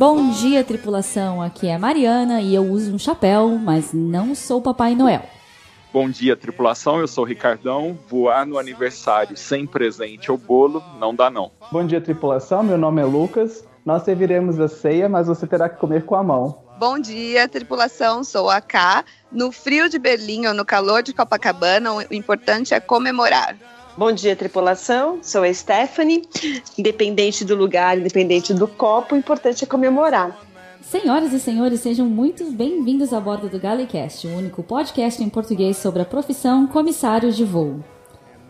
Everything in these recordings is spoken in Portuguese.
Bom dia, tripulação. Aqui é a Mariana e eu uso um chapéu, mas não sou Papai Noel. Bom dia, tripulação. Eu sou o Ricardão. Voar no aniversário sem presente ou bolo não dá não. Bom dia, tripulação. Meu nome é Lucas. Nós serviremos a ceia, mas você terá que comer com a mão. Bom dia, tripulação. Sou a K. No frio de Berlim ou no calor de Copacabana, o importante é comemorar. Bom dia, tripulação. Sou a Stephanie. Independente do lugar, independente do copo, o importante é comemorar. Senhoras e senhores, sejam muito bem-vindos a bordo do Galecast, o único podcast em português sobre a profissão comissário de voo.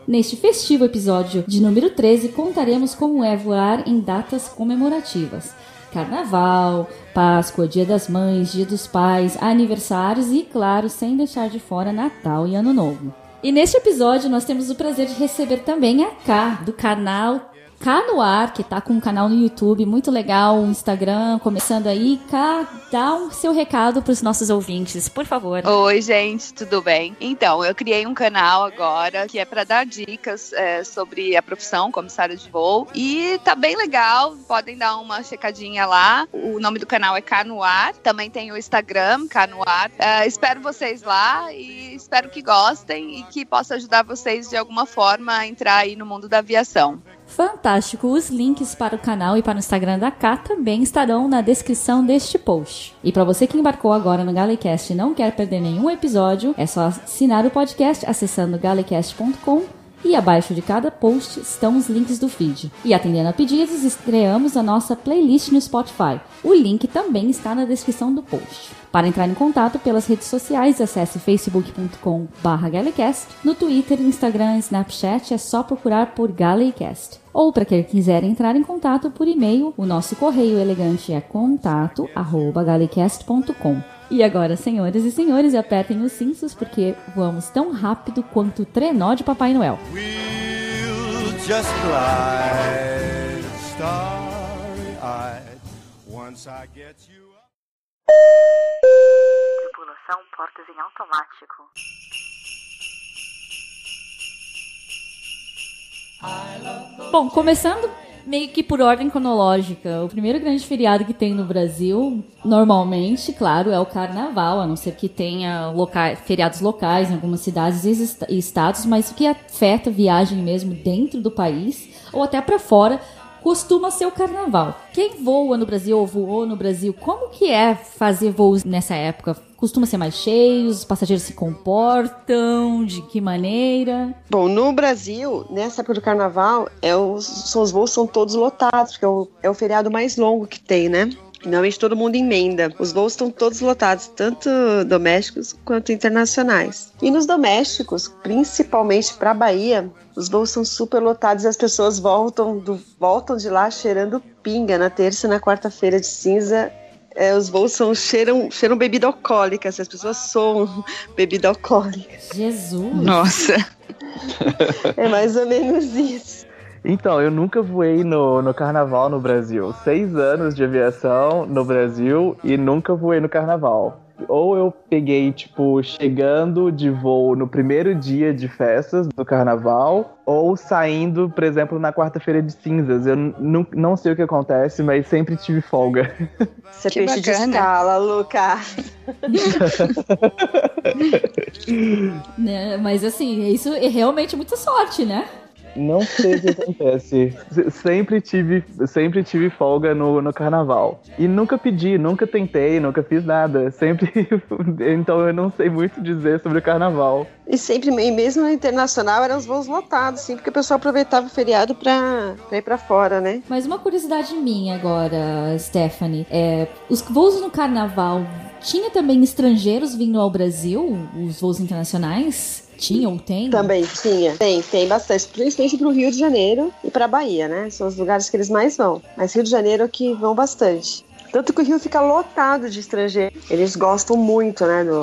Neste festivo episódio de número 13, contaremos como é voar em datas comemorativas. Carnaval, Páscoa, Dia das Mães, Dia dos Pais, aniversários e, claro, sem deixar de fora Natal e Ano Novo. E neste episódio nós temos o prazer de receber também a K, do canal K no ar, que tá com um canal no YouTube muito legal, um Instagram começando aí. K, dá o um seu recado para os nossos ouvintes, por favor. Oi, gente, tudo bem? Então, eu criei um canal agora que é para dar dicas é, sobre a profissão comissário de voo e tá bem legal. Podem dar uma checadinha lá. O nome do canal é K no ar. Também tem o Instagram K no ar. É, espero vocês lá e espero que gostem e que possa ajudar vocês de alguma forma a entrar aí no mundo da aviação. Fantástico! Os links para o canal e para o Instagram da K também estarão na descrição deste post. E para você que embarcou agora no Galecast e não quer perder nenhum episódio, é só assinar o podcast acessando galecast.com e abaixo de cada post estão os links do feed. E atendendo a pedidos, estreamos a nossa playlist no Spotify. O link também está na descrição do post. Para entrar em contato pelas redes sociais, acesse facebook.com/galecast. No Twitter, Instagram e Snapchat é só procurar por Galecast. Ou para quem quiser entrar em contato por e-mail, o nosso correio elegante é contato@galecast.com. E agora, senhoras e senhores, apertem os cintos porque voamos tão rápido quanto o trenó de Papai Noel. We'll just glide, starry-eyed, once I get you Tripulação portas em automático. Bom, começando meio que por ordem cronológica. O primeiro grande feriado que tem no Brasil, normalmente, claro, é o Carnaval, a não ser que tenha feriados locais em algumas cidades e estados, mas o que afeta viagem mesmo dentro do país ou até para fora costuma ser o carnaval. Quem voa no Brasil ou voou no Brasil, como que é fazer voos nessa época? Costuma ser mais cheios? Os passageiros se comportam? De que maneira? Bom, no Brasil, nessa época do carnaval, é os, os voos são todos lotados, porque é o, é o feriado mais longo que tem, né? Normalmente todo mundo emenda. Os voos estão todos lotados, tanto domésticos quanto internacionais. E nos domésticos, principalmente para a Bahia, os voos são super lotados e as pessoas voltam, do, voltam de lá cheirando pinga na terça e na quarta-feira de cinza. É, os voos são, cheiram, cheiram bebida alcoólica, as pessoas soam bebida alcoólica. Jesus! Nossa! é mais ou menos isso. Então, eu nunca voei no, no carnaval no Brasil. Seis anos de aviação no Brasil e nunca voei no carnaval. Ou eu peguei, tipo, chegando de voo no primeiro dia de festas do carnaval, ou saindo, por exemplo, na quarta-feira de cinzas. Eu não, não sei o que acontece, mas sempre tive folga. Você é peixe bacana. de escala, Luca. né, mas assim, isso é realmente muita sorte, né? Não sei o que acontece. Sempre tive, sempre tive folga no, no carnaval. E nunca pedi, nunca tentei, nunca fiz nada. Sempre. então eu não sei muito dizer sobre o carnaval. E sempre, e mesmo no internacional, eram os voos lotados, sim, porque o pessoal aproveitava o feriado pra, pra ir pra fora, né? Mas uma curiosidade minha agora, Stephanie. É, os voos no carnaval tinha também estrangeiros vindo ao Brasil, os voos internacionais? Tinha ou tem? Também tinha. Tem, tem bastante. Principalmente pro Rio de Janeiro e pra Bahia, né? São os lugares que eles mais vão. Mas Rio de Janeiro é que vão bastante. Tanto que o Rio fica lotado de estrangeiros. Eles gostam muito, né, do,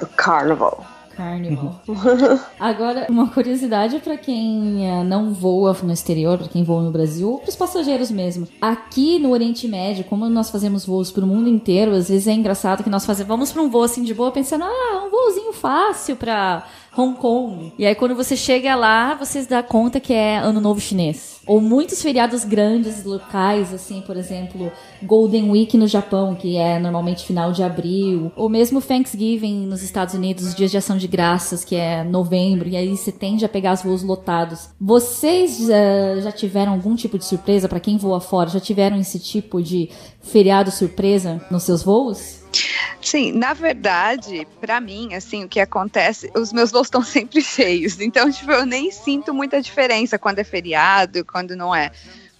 do carnaval. Carnival. Agora, uma curiosidade para quem eh, não voa no exterior, para quem voa no Brasil, para os passageiros mesmo. Aqui no Oriente Médio, como nós fazemos voos para o mundo inteiro, às vezes é engraçado que nós fazemos, vamos para um voo assim de boa, pensando, ah, um voozinho fácil para Hong Kong. E aí quando você chega lá, você se dá conta que é Ano Novo Chinês. Ou muitos feriados grandes locais, assim, por exemplo, Golden Week no Japão, que é normalmente final de abril. Ou mesmo Thanksgiving nos Estados Unidos, os dias de ação de graças, que é novembro. E aí você tende a pegar os voos lotados. Vocês uh, já tiveram algum tipo de surpresa? para quem voa fora, já tiveram esse tipo de feriado surpresa nos seus voos? Sim, na verdade, para mim, assim, o que acontece, os meus voos estão sempre cheios, então, tipo, eu nem sinto muita diferença quando é feriado, quando não é,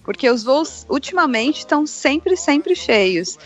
porque os voos ultimamente estão sempre, sempre cheios.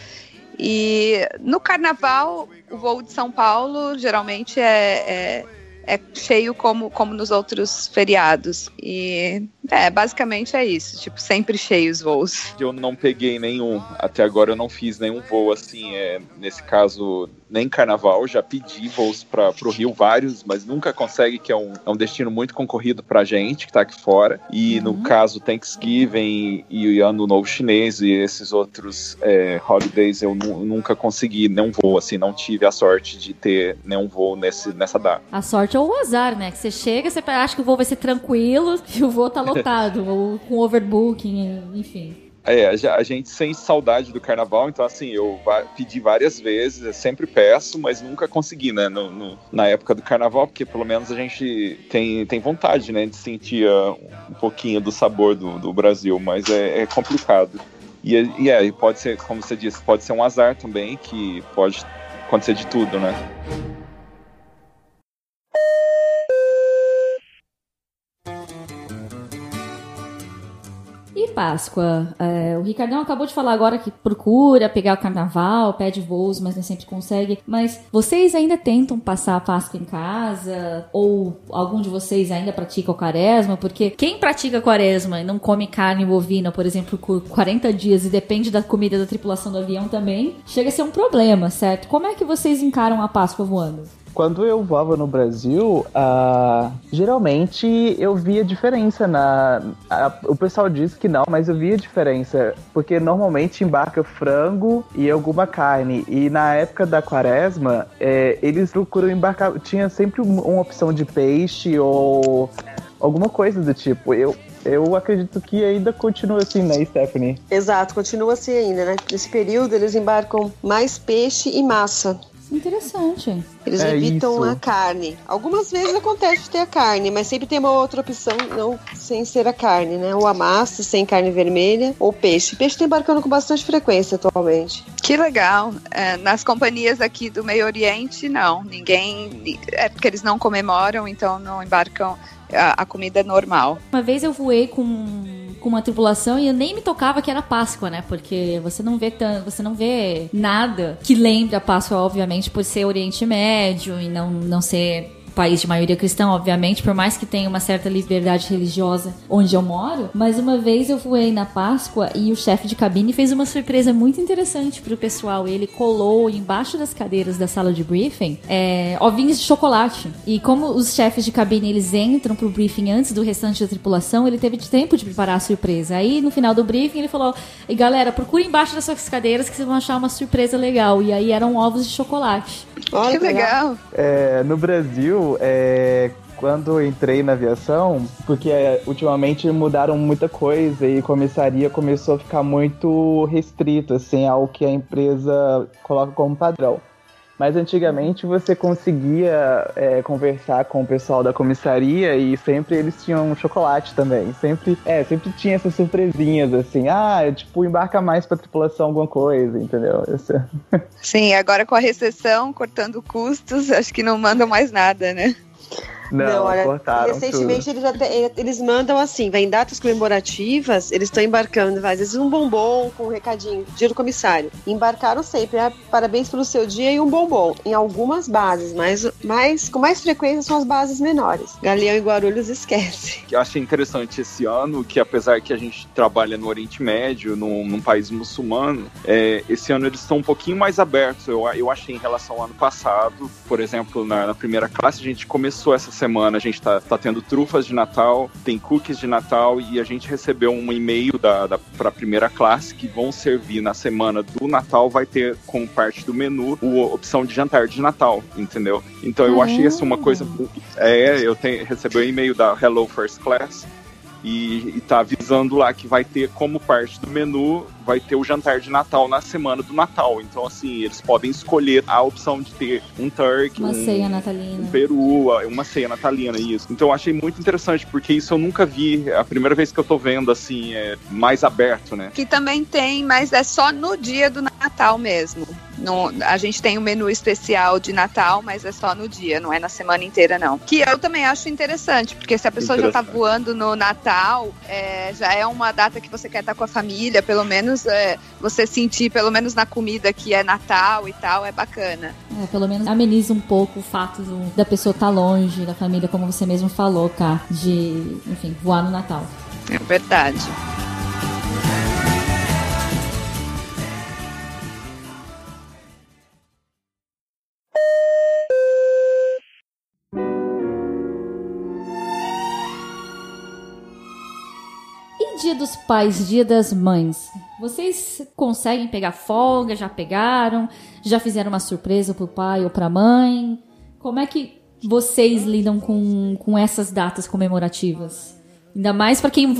E no carnaval, o voo de São Paulo geralmente é, é é cheio como, como nos outros feriados. E é, basicamente é isso. Tipo, sempre cheios voos. Eu não peguei nenhum. Até agora eu não fiz nenhum voo assim. É, nesse caso, nem carnaval, já pedi voos para o Rio vários, mas nunca consegue, que é um, é um destino muito concorrido para gente que está aqui fora. E uhum. no caso Thanksgiving e Ano Novo Chinês e esses outros é, holidays, eu nunca consegui nenhum voo, assim, não tive a sorte de ter nenhum voo nesse, nessa data. A sorte ou o azar, né? Que você chega, você acha que o voo vai ser tranquilo e o voo tá lotado, ou com overbooking, enfim. É, a gente sente saudade do carnaval, então assim, eu pedi várias vezes, sempre peço, mas nunca consegui, né, no, no, na época do carnaval, porque pelo menos a gente tem, tem vontade, né, de sentir uh, um pouquinho do sabor do, do Brasil, mas é, é complicado. E, e é, pode ser, como você disse, pode ser um azar também, que pode acontecer de tudo, né. Páscoa. É, o Ricardão acabou de falar agora que procura pegar o carnaval, pede voos, mas nem sempre consegue. Mas vocês ainda tentam passar a Páscoa em casa? Ou algum de vocês ainda pratica o quaresma? Porque quem pratica quaresma e não come carne bovina, por exemplo, por 40 dias e depende da comida da tripulação do avião também, chega a ser um problema, certo? Como é que vocês encaram a Páscoa voando? Quando eu voava no Brasil, uh, geralmente eu via diferença na. Uh, o pessoal diz que não, mas eu via diferença. Porque normalmente embarca frango e alguma carne. E na época da quaresma, é, eles procuram embarcar. Tinha sempre uma opção de peixe ou alguma coisa do tipo. Eu, eu acredito que ainda continua assim, né, Stephanie? Exato, continua assim ainda, né? Nesse período eles embarcam mais peixe e massa. Interessante. Eles é evitam isso. a carne. Algumas vezes acontece de ter a carne, mas sempre tem uma outra opção não sem ser a carne, né? Ou a massa sem carne vermelha, ou peixe. Peixe está embarcando com bastante frequência atualmente. Que legal. É, nas companhias aqui do Meio Oriente, não. Ninguém. É porque eles não comemoram, então não embarcam a, a comida normal. Uma vez eu voei com com uma tripulação e eu nem me tocava que era Páscoa, né? Porque você não vê tanto, você não vê nada que lembre a Páscoa, obviamente, por ser Oriente Médio e não, não ser país de maioria cristã, obviamente, por mais que tenha uma certa liberdade religiosa onde eu moro. Mas uma vez eu fui na Páscoa e o chefe de cabine fez uma surpresa muito interessante pro pessoal. Ele colou embaixo das cadeiras da sala de briefing é, ovinhos de chocolate. E como os chefes de cabine eles entram pro briefing antes do restante da tripulação, ele teve tempo de preparar a surpresa. Aí no final do briefing ele falou: e galera, procure embaixo das suas cadeiras que vocês vão achar uma surpresa legal. E aí eram ovos de chocolate. Olha que legal! É, no Brasil, é, quando entrei na aviação, porque é, ultimamente mudaram muita coisa e comissaria começou a ficar muito restrito, assim, ao que a empresa coloca como padrão. Mas antigamente você conseguia é, conversar com o pessoal da comissaria e sempre eles tinham chocolate também. Sempre, é, sempre tinha essas surpresinhas assim. Ah, tipo, embarca mais pra tripulação alguma coisa, entendeu? Sim, agora com a recessão, cortando custos, acho que não mandam mais nada, né? Não, não olha, cortaram recentemente eles, até, eles mandam assim, vai em datas comemorativas, eles estão embarcando, às vezes um bombom com um recadinho, dia do comissário. Embarcaram sempre, ah, parabéns pelo seu dia e um bombom. Em algumas bases, mas, mas com mais frequência são as bases menores. Galeão e Guarulhos esquece. Eu achei interessante esse ano que apesar que a gente trabalha no Oriente Médio, num, num país muçulmano, é, esse ano eles estão um pouquinho mais abertos. Eu, eu achei em relação ao ano passado, por exemplo, na, na primeira classe, a gente começou essa semana a gente tá, tá tendo trufas de Natal, tem cookies de Natal e a gente recebeu um e-mail da, da para a primeira classe que vão servir na semana do Natal, vai ter como parte do menu a opção de jantar de Natal, entendeu? Então eu achei assim uma coisa. É, eu tenho, recebi um e-mail da Hello First Class e, está avisando lá que vai ter como parte do menu, vai ter o jantar de Natal na semana do Natal. Então, assim, eles podem escolher a opção de ter um turkey, uma um, ceia natalina. um peru, uma ceia natalina, isso. Então, eu achei muito interessante, porque isso eu nunca vi. É a primeira vez que eu tô vendo, assim, é mais aberto, né? Que também tem, mas é só no dia do Natal mesmo. No, a gente tem um menu especial de Natal, mas é só no dia, não é na semana inteira, não. Que eu também acho interessante, porque se a pessoa já tá voando no Natal, é, já é uma data que você quer estar com a família, pelo menos é, você sentir, pelo menos na comida que é Natal e tal, é bacana. É, pelo menos ameniza um pouco o fato do, da pessoa estar tá longe da família, como você mesmo falou, cá, de, enfim, voar no Natal. É verdade. Dia dos Pais, Dia das Mães, vocês conseguem pegar folga? Já pegaram? Já fizeram uma surpresa pro pai ou pra mãe? Como é que vocês lidam com, com essas datas comemorativas? Ainda mais para quem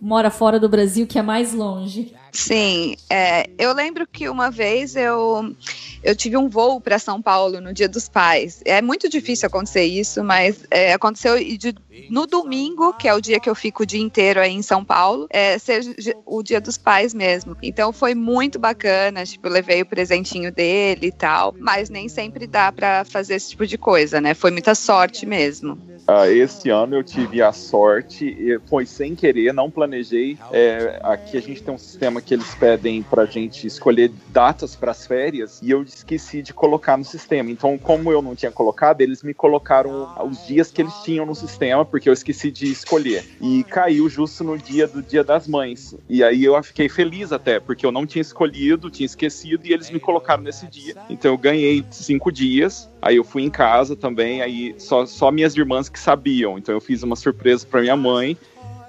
mora fora do Brasil, que é mais longe. Sim, é, eu lembro que uma vez eu, eu tive um voo para São Paulo no Dia dos Pais. É muito difícil acontecer isso, mas é, aconteceu de, no domingo, que é o dia que eu fico o dia inteiro aí em São Paulo, é, ser o Dia dos Pais mesmo. Então foi muito bacana, tipo, eu levei o presentinho dele e tal, mas nem sempre dá para fazer esse tipo de coisa, né? Foi muita sorte mesmo. Uh, esse ano eu tive a sorte, foi sem querer, não planejei. É, aqui a gente tem um sistema que eles pedem pra gente escolher datas para as férias e eu esqueci de colocar no sistema. Então, como eu não tinha colocado, eles me colocaram os dias que eles tinham no sistema, porque eu esqueci de escolher. E caiu justo no dia do Dia das Mães. E aí eu fiquei feliz até, porque eu não tinha escolhido, tinha esquecido e eles me colocaram nesse dia. Então eu ganhei cinco dias Aí eu fui em casa também, aí só, só minhas irmãs que sabiam. Então eu fiz uma surpresa para minha mãe.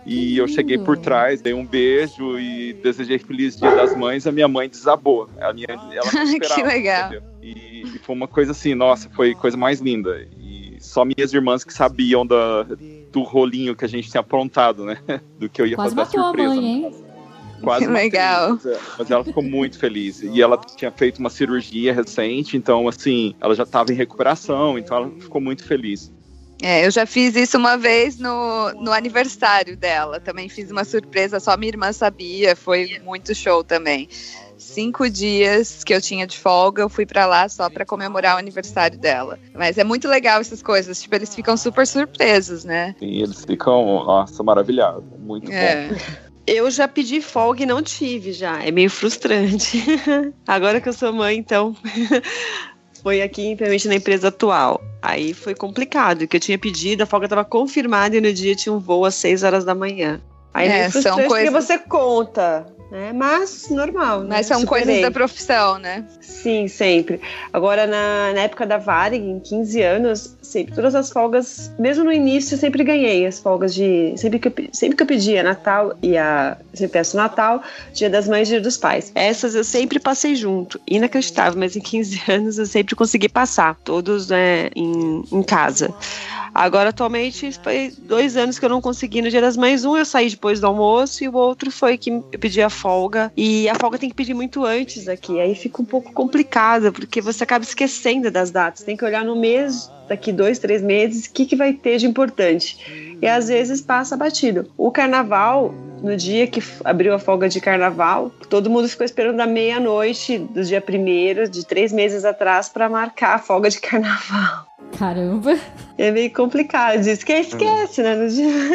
E eu cheguei por trás, dei um beijo e desejei feliz Dia das Mães. A minha mãe desabou. A minha, ela não esperava, que legal. E, e, foi uma coisa assim, nossa, foi coisa mais linda. E só minhas irmãs que sabiam da, do rolinho que a gente tinha aprontado, né? Do que eu ia Quase fazer a surpresa. A mãe, hein? Quase que legal. Mas, mas ela ficou muito feliz. E ela tinha feito uma cirurgia recente, então, assim, ela já estava em recuperação, então ela ficou muito feliz. É, eu já fiz isso uma vez no, no aniversário dela. Também fiz uma surpresa, só minha irmã sabia. Foi muito show também. Cinco dias que eu tinha de folga, eu fui para lá só para comemorar o aniversário dela. Mas é muito legal essas coisas. Tipo, eles ficam super surpresos, né? Sim, eles ficam, nossa, maravilhados. Muito é. bom. Eu já pedi folga e não tive já. É meio frustrante. Agora que eu sou mãe, então. Foi aqui, infelizmente, na empresa atual. Aí foi complicado, que eu tinha pedido, a folga estava confirmada e no dia tinha um voo às 6 horas da manhã. Aí é, são coisas que você conta né? Mas normal. Né? Mas né? são Superei. coisas da profissão, né? Sim, sempre. Agora, na, na época da Varig, em 15 anos, sempre, todas as folgas, mesmo no início, eu sempre ganhei as folgas de. Sempre que eu, sempre que eu pedia Natal e a. Sempre peço Natal, Dia das Mães e Dia dos Pais. Essas eu sempre passei junto. Inacreditável, mas em 15 anos eu sempre consegui passar, todos né, em, em casa. Agora, atualmente, foi dois anos que eu não consegui no Dia das Mães. Um eu saí depois do almoço e o outro foi que eu pedi a folga. E a folga tem que pedir muito antes aqui. Aí fica um pouco complicado, porque você acaba esquecendo das datas. Tem que olhar no mês, daqui dois, três meses, o que, que vai ter de importante. E às vezes passa batido. O carnaval, no dia que abriu a folga de carnaval, todo mundo ficou esperando a meia-noite do dia primeiro, de três meses atrás, para marcar a folga de carnaval. Caramba. É meio complicado isso, que esquece, né?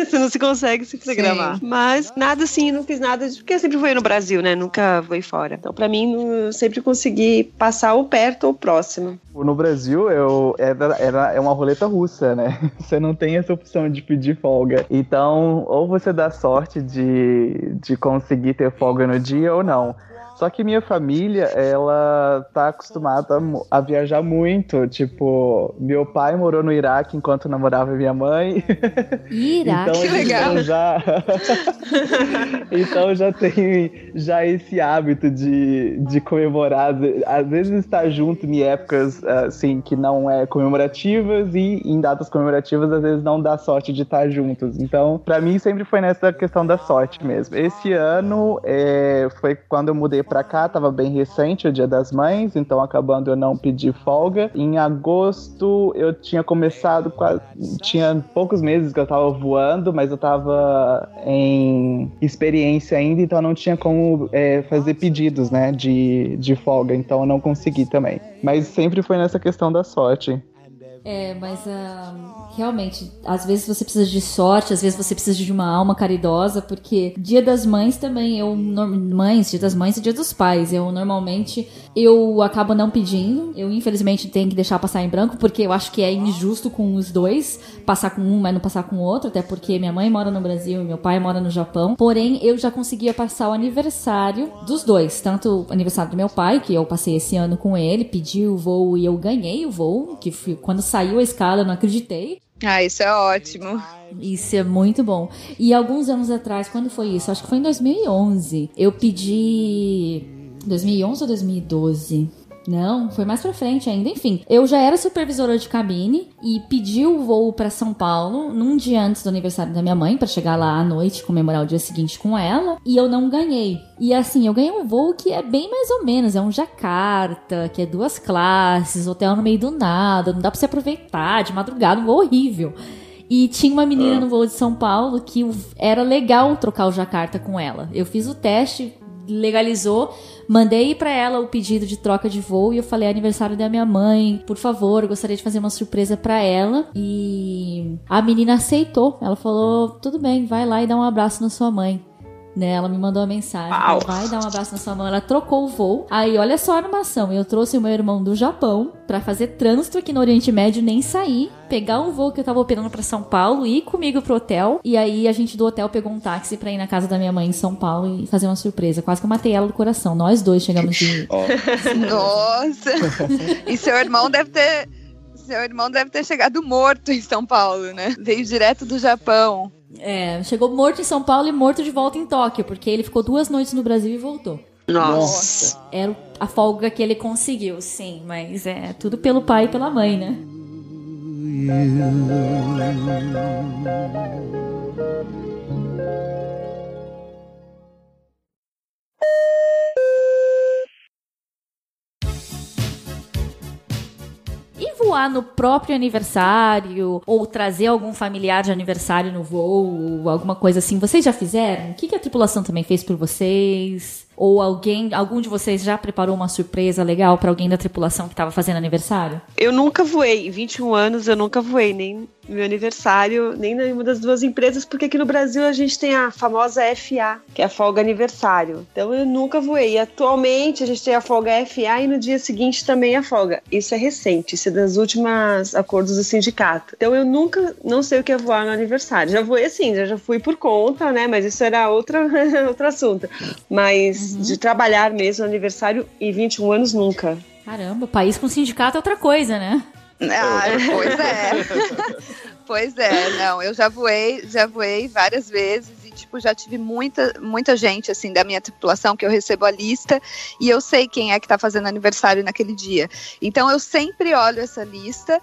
Você não se consegue se programar. Sim. Mas nada assim, não fiz nada, porque eu sempre fui no Brasil, né? Nunca fui fora. Então, pra mim, eu sempre consegui passar ou perto ou próximo. No Brasil, eu era, era, é uma roleta russa, né? Você não tem essa opção de pedir folga. Então, ou você dá sorte de, de conseguir ter folga no dia ou não. Só que minha família, ela tá acostumada a, a viajar muito. Tipo, meu pai morou no Iraque enquanto namorava minha mãe. Iraque, então, que legal. então já Então já tem já esse hábito de, de comemorar, às vezes estar junto em épocas assim que não é comemorativas e em datas comemorativas às vezes não dá sorte de estar juntos. Então, para mim sempre foi nessa questão da sorte mesmo. Esse ano é, foi quando eu mudei para cá, tava bem recente o Dia das Mães, então acabando eu não pedi folga. Em agosto eu tinha começado, quase, tinha poucos meses que eu tava voando, mas eu tava em experiência ainda, então não tinha como é, fazer pedidos, né, de, de folga, então eu não consegui também. Mas sempre foi nessa questão da sorte. É, mas uh, realmente, às vezes você precisa de sorte, às vezes você precisa de uma alma caridosa, porque Dia das Mães também, eu mães, Dia das Mães e Dia dos Pais, eu normalmente eu acabo não pedindo, eu infelizmente tenho que deixar passar em branco, porque eu acho que é injusto com os dois, passar com um, mas não passar com o outro, até porque minha mãe mora no Brasil e meu pai mora no Japão. Porém, eu já conseguia passar o aniversário dos dois, tanto o aniversário do meu pai, que eu passei esse ano com ele, pedi o voo e eu ganhei o voo, que fui, quando saiu a escala, eu não acreditei. Ah, isso é ótimo. Isso é muito bom. E alguns anos atrás, quando foi isso? Acho que foi em 2011. Eu pedi. 2011 ou 2012? Não, foi mais pra frente ainda. Enfim, eu já era supervisora de cabine e pedi o voo para São Paulo num dia antes do aniversário da minha mãe para chegar lá à noite comemorar o dia seguinte com ela e eu não ganhei. E assim, eu ganhei um voo que é bem mais ou menos, é um Jacarta, que é duas classes, hotel no meio do nada, não dá pra você aproveitar de madrugada, um voo horrível. E tinha uma menina no voo de São Paulo que era legal trocar o Jacarta com ela. Eu fiz o teste, legalizou, mandei para ela o pedido de troca de voo e eu falei: aniversário da minha mãe, por favor, eu gostaria de fazer uma surpresa para ela. E a menina aceitou. Ela falou: tudo bem, vai lá e dá um abraço na sua mãe né? Ela me mandou uma mensagem. Uau. Vai dar um abraço na sua mão. Ela trocou o voo. Aí, olha só a animação. Eu trouxe o meu irmão do Japão para fazer trânsito aqui no Oriente Médio, nem sair, pegar um voo que eu tava operando para São Paulo, ir comigo pro hotel. E aí, a gente do hotel pegou um táxi pra ir na casa da minha mãe em São Paulo e fazer uma surpresa. Quase que eu matei ela do coração. Nós dois chegamos de. Nossa! e seu irmão deve ter. Seu irmão deve ter chegado morto em São Paulo, né? Veio direto do Japão. É, chegou morto em São Paulo e morto de volta em Tóquio, porque ele ficou duas noites no Brasil e voltou. Nossa. Era a folga que ele conseguiu, sim, mas é tudo pelo pai e pela mãe, né? Voar no próprio aniversário, ou trazer algum familiar de aniversário no voo, alguma coisa assim, vocês já fizeram? O que, que a tripulação também fez por vocês? Ou alguém, algum de vocês já preparou uma surpresa legal para alguém da tripulação que estava fazendo aniversário? Eu nunca voei. Em 21 anos eu nunca voei, nem meu aniversário, nem nenhuma das duas empresas, porque aqui no Brasil a gente tem a famosa FA, que é a folga aniversário. Então eu nunca voei. Atualmente a gente tem a folga FA e no dia seguinte também a folga. Isso é recente, isso é das últimas acordos do sindicato. Então eu nunca, não sei o que é voar no aniversário. Já voei assim, já, já fui por conta, né? Mas isso era outra, outro assunto. Mas de trabalhar mesmo no aniversário e 21 anos nunca. Caramba, país com sindicato é outra coisa, né? Ah, pois é. pois é, não, eu já voei, já voei várias vezes e tipo já tive muita muita gente assim da minha tripulação que eu recebo a lista e eu sei quem é que tá fazendo aniversário naquele dia. Então eu sempre olho essa lista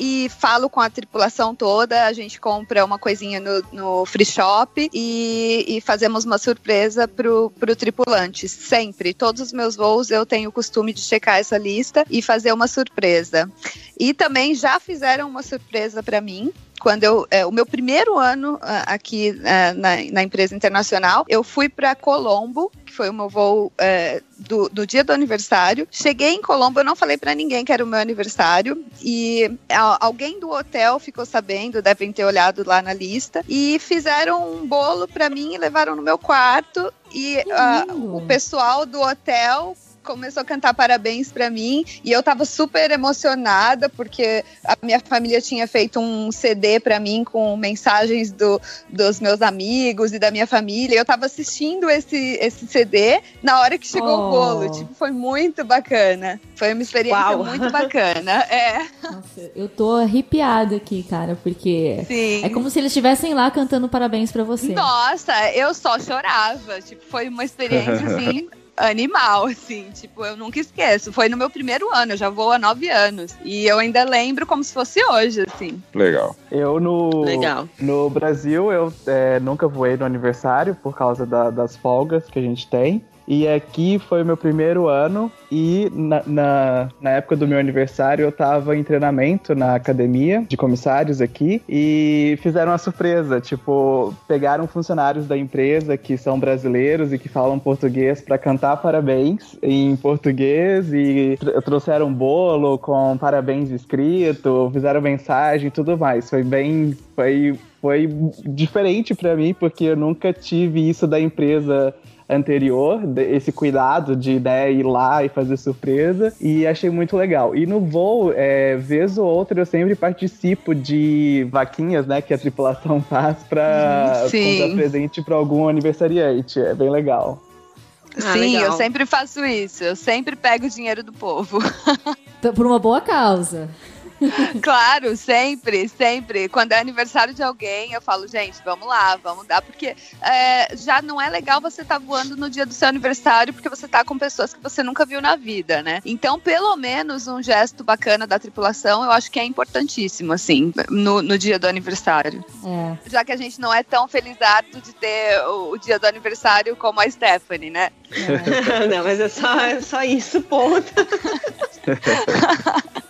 e falo com a tripulação toda. A gente compra uma coisinha no, no free shop e, e, fazemos uma surpresa pro, pro tripulante. Sempre. Todos os meus voos eu tenho o costume de checar essa lista e fazer uma surpresa. E também já fizeram uma surpresa para mim quando eu, é, o meu primeiro ano uh, aqui uh, na, na, empresa internacional, eu fui para Colombo, que foi o meu voo uh, do, do, dia do aniversário. Cheguei em Colombo, eu não falei para ninguém que era o meu aniversário. E alguém do hotel ficou sabendo, devem ter olhado lá na lista e fizeram um bolo para mim e levaram no meu quarto. E o pessoal do hotel começou a cantar parabéns para mim e eu tava super emocionada porque a minha família tinha feito um CD para mim com mensagens do, dos meus amigos e da minha família. Eu tava assistindo esse, esse CD na hora que chegou Oh. o bolo. Tipo, foi muito bacana. Foi uma experiência Uau. muito bacana. É, Nossa, eu tô arrepiada aqui, cara, porque sim. é como se eles estivessem lá cantando parabéns pra você. Nossa, eu só chorava. Tipo, foi uma experiência assim. Animal, assim, tipo, eu nunca esqueço. Foi no meu primeiro ano, eu já vou há nove anos. E eu ainda lembro como se fosse hoje, assim. Legal. Eu no, Legal. no Brasil, eu é, nunca voei no aniversário por causa da- das folgas que a gente tem. E aqui foi o meu primeiro ano e na, na, na época do meu aniversário eu tava em treinamento na academia de comissários aqui e fizeram uma surpresa, tipo, pegaram funcionários da empresa que são brasileiros e que falam português para cantar parabéns em português e tr- trouxeram bolo com parabéns escrito, fizeram mensagem e tudo mais. Foi bem, foi, foi diferente para mim porque eu nunca tive isso da empresa anterior, esse cuidado de né, ir lá e fazer surpresa, e achei muito legal. E no voo, é, vez ou outra, eu sempre participo de vaquinhas, né, que a tripulação faz para Sim. comprar presente para algum aniversariante. É bem legal. Ah, Sim, legal. eu sempre faço isso. Eu sempre pego o dinheiro do povo. Por uma boa causa. claro, sempre, sempre. Quando é aniversário de alguém, eu falo, gente, vamos lá, vamos dar, porque é, já não é legal você estar voando no dia do seu aniversário, porque você tá com pessoas que você nunca viu na vida, né? Então, pelo menos um gesto bacana da tripulação, eu acho que é importantíssimo, assim, no, no dia do aniversário. É. Já que a gente não é tão felizardo de ter o, o dia do aniversário como a Stephanie, né? é. não, mas é só, é só isso, ponto.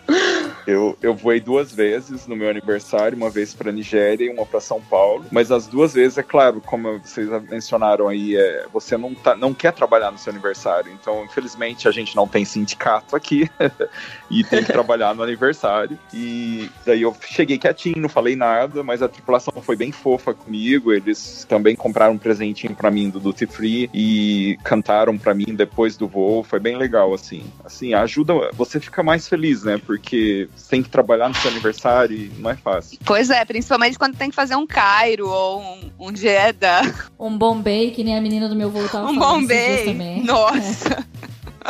Eu, eu voei duas vezes no meu aniversário, uma vez para Nigéria e uma para São Paulo. Mas as duas vezes, é claro, como vocês mencionaram aí, é, você não, tá, não quer trabalhar no seu aniversário. Então, infelizmente, a gente não tem sindicato aqui e tem que trabalhar no aniversário. E daí eu cheguei quietinho, não falei nada, mas a tripulação foi bem fofa comigo. Eles também compraram um presentinho para mim do Duty Free e cantaram para mim depois do voo. Foi bem legal, assim. Assim, ajuda, você fica mais feliz, né? Porque você tem que trabalhar no seu aniversário e não é fácil. Pois é, principalmente quando tem que fazer um Cairo ou um, um Jeddah, Um Bombay, que nem a menina do meu voo tava um falando Bombay. também. Nossa.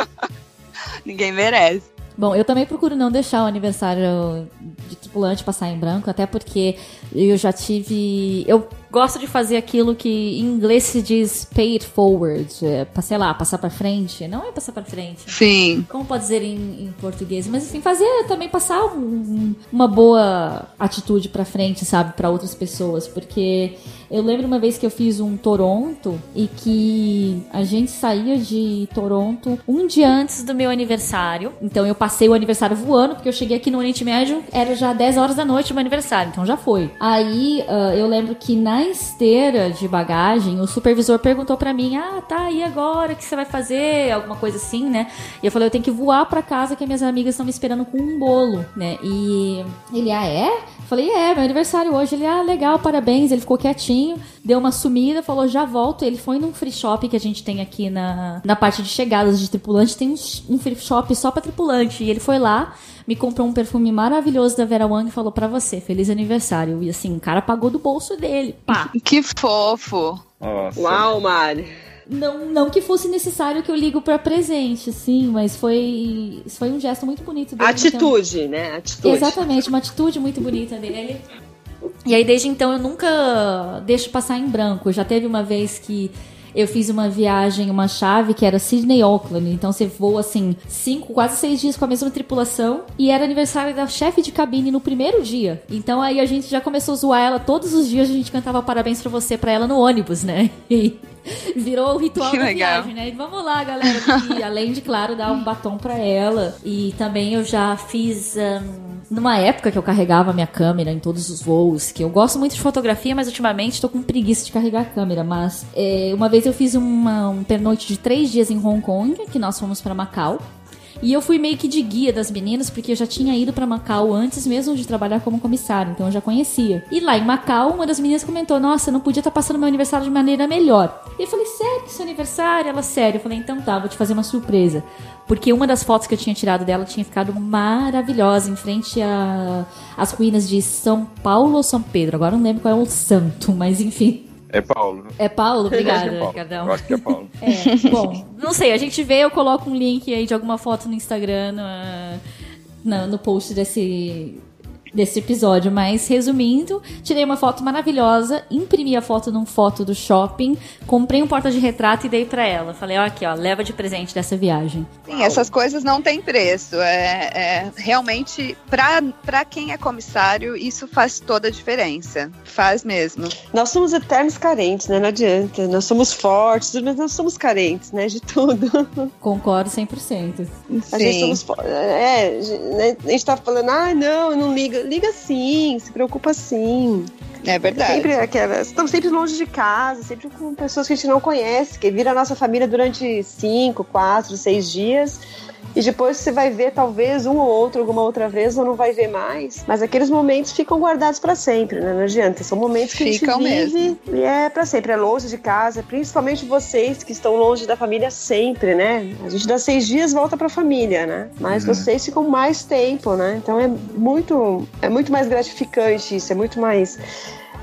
Ninguém merece. Bom, eu também procuro não deixar o aniversário de tripulante passar em branco, até porque eu já tive. Eu gosto de fazer aquilo que em inglês se diz pay it forward, é, sei lá, passar pra frente. Não é passar pra frente. Sim. Como pode dizer em, em português? Mas enfim, fazer também passar um- um- uma boa atitude pra frente, sabe, Pra outras pessoas, porque eu lembro uma vez que eu fiz um Toronto e que a gente saía de Toronto um dia antes do meu aniversário. Então eu passei o aniversário voando, porque eu cheguei aqui no Oriente Médio, era já 10 horas da noite o meu aniversário, então já foi. Aí ah, eu lembro que na esteira de bagagem, o supervisor perguntou pra mim: "Ah, tá, e agora o que você vai fazer?" Alguma coisa assim, né? E eu falei: "Eu tenho que voar pra casa que minhas amigas estão me esperando com um bolo", né? E ele: "Ah, é?" Eu falei: "É, meu aniversário hoje". Ele: "Ah, legal, parabéns". Ele ficou quietinho, deu uma sumida, falou: "Já volto". Ele foi num free shop que a gente tem aqui na, na parte de chegadas de tripulante, tem um, um free shop só pra tripulante. E ele foi lá, me comprou um perfume maravilhoso da Vera Wang e falou pra você, feliz aniversário. E assim, o cara pagou do bolso dele. Pá. Que fofo. Nossa. Uau, Mari. Não, não que fosse necessário que eu ligo pra presente, sim, mas foi, foi um gesto muito bonito dele. então- Atitude, né? Atitude. Exatamente, uma atitude muito bonita dele. E aí, desde então, eu nunca deixo passar em branco. Já teve uma vez que eu fiz uma viagem, uma chave que era Sydney-Auckland. Então, você voa, assim, cinco, quase seis dias com a mesma tripulação. E era aniversário da chefe de cabine no primeiro dia. Então, aí a gente já começou a zoar ela. Todos os dias a gente cantava parabéns pra você pra ela no ônibus, né? E virou o ritual Que da legal. viagem, né? E vamos lá, galera. E além de, claro, dar um batom pra ela. E também eu já fiz. ahn, numa época que eu carregava minha câmera em todos os voos, que eu gosto muito de fotografia, mas ultimamente tô com preguiça de carregar a câmera. Mas é, uma vez eu fiz uma, um pernoite de três dias em Hong Kong, que nós fomos pra Macau. E eu fui meio que de guia das meninas, porque eu já tinha ido para Macau antes mesmo de trabalhar como comissário, então eu já conhecia. E lá em Macau, uma das meninas comentou: Nossa, eu não podia estar tá passando meu aniversário de maneira melhor. E eu falei: Sério que seu aniversário? Ela, sério. Eu falei: Então tá, vou te fazer uma surpresa. Porque uma das fotos que eu tinha tirado dela tinha ficado maravilhosa em frente às ruínas de São Paulo ou São Pedro. Agora não lembro qual é o santo, mas enfim. É Paulo. É Paulo? Obrigada, é Paulo. Cardão. Eu acho que é Paulo. É, bom, não sei, a gente vê, eu coloco um link aí de alguma foto no Instagram, no, no post desse, desse episódio. Mas, resumindo, tirei uma foto maravilhosa, imprimi a foto num foto do shopping, comprei um porta de retrato e dei para ela. Falei, ó, aqui, ó, leva de presente dessa viagem. Sim, essas coisas não têm preço. É, é realmente, para quem é comissário, isso faz toda a diferença. Faz mesmo. Nós somos eternos carentes, né? Não adianta. Nós somos fortes, mas nós somos carentes, né? De tudo. Concordo 100%. A gente somos. É, a gente tá falando, ah, não, não liga liga sim, se preocupa sim. É verdade. Sempre aquelas, estamos sempre longe de casa, sempre com pessoas que a gente não conhece, que vira a nossa família durante cinco, quatro, seis dias. E depois você vai ver, talvez, um ou outro, alguma outra vez, ou não vai ver mais. Mas aqueles momentos ficam guardados para sempre, né? Não adianta. São momentos que ficam a gente vive mesmo. e é para sempre. É longe de casa, principalmente vocês que estão longe da família sempre, né? A gente dá seis dias volta para a família, né? Mas uhum. vocês ficam mais tempo, né? Então é muito, é muito mais gratificante isso, é muito mais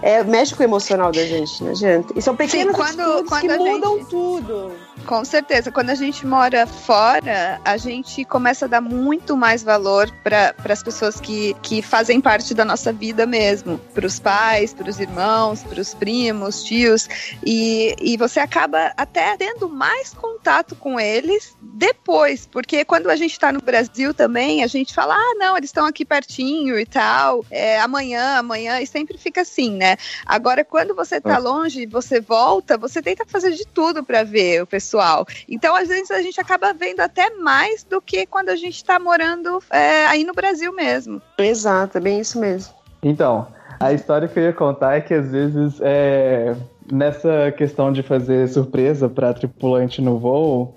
é, mexe com o emocional da gente, não adianta. E são pequenas Sim, quando, quando que mudam gente... tudo. Com certeza. Quando a gente mora fora, a gente começa a dar muito mais valor para as pessoas que, que fazem parte da nossa vida mesmo. Para os pais, para os irmãos, para os primos, tios. E, e você acaba até tendo mais contato com eles depois. Porque quando a gente está no Brasil também, a gente fala: ah, não, eles estão aqui pertinho e tal. É, amanhã, amanhã. E sempre fica assim, né? Agora, quando você está longe e você volta, você tenta fazer de tudo para ver o pessoal pessoal. Então, às vezes, a gente acaba vendo até mais do que quando a gente está morando é, aí no Brasil mesmo. Exato, é bem isso mesmo. Então, a história que eu ia contar é que às vezes é, nessa questão de fazer surpresa para tripulante no voo,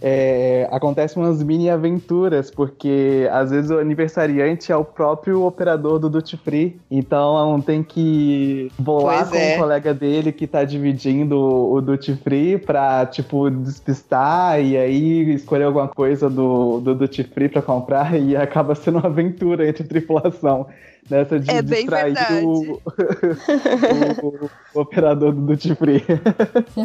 é, acontecem umas mini aventuras, porque às vezes o aniversariante é o próprio operador do Duty Free, então tem que bolar pois com é. um colega dele que tá dividindo o Duty Free pra, tipo, despistar e aí escolher alguma coisa do, do Duty Free pra comprar e acaba sendo uma aventura entre tripulação nessa de é distrair o, o, o, operador do duty free.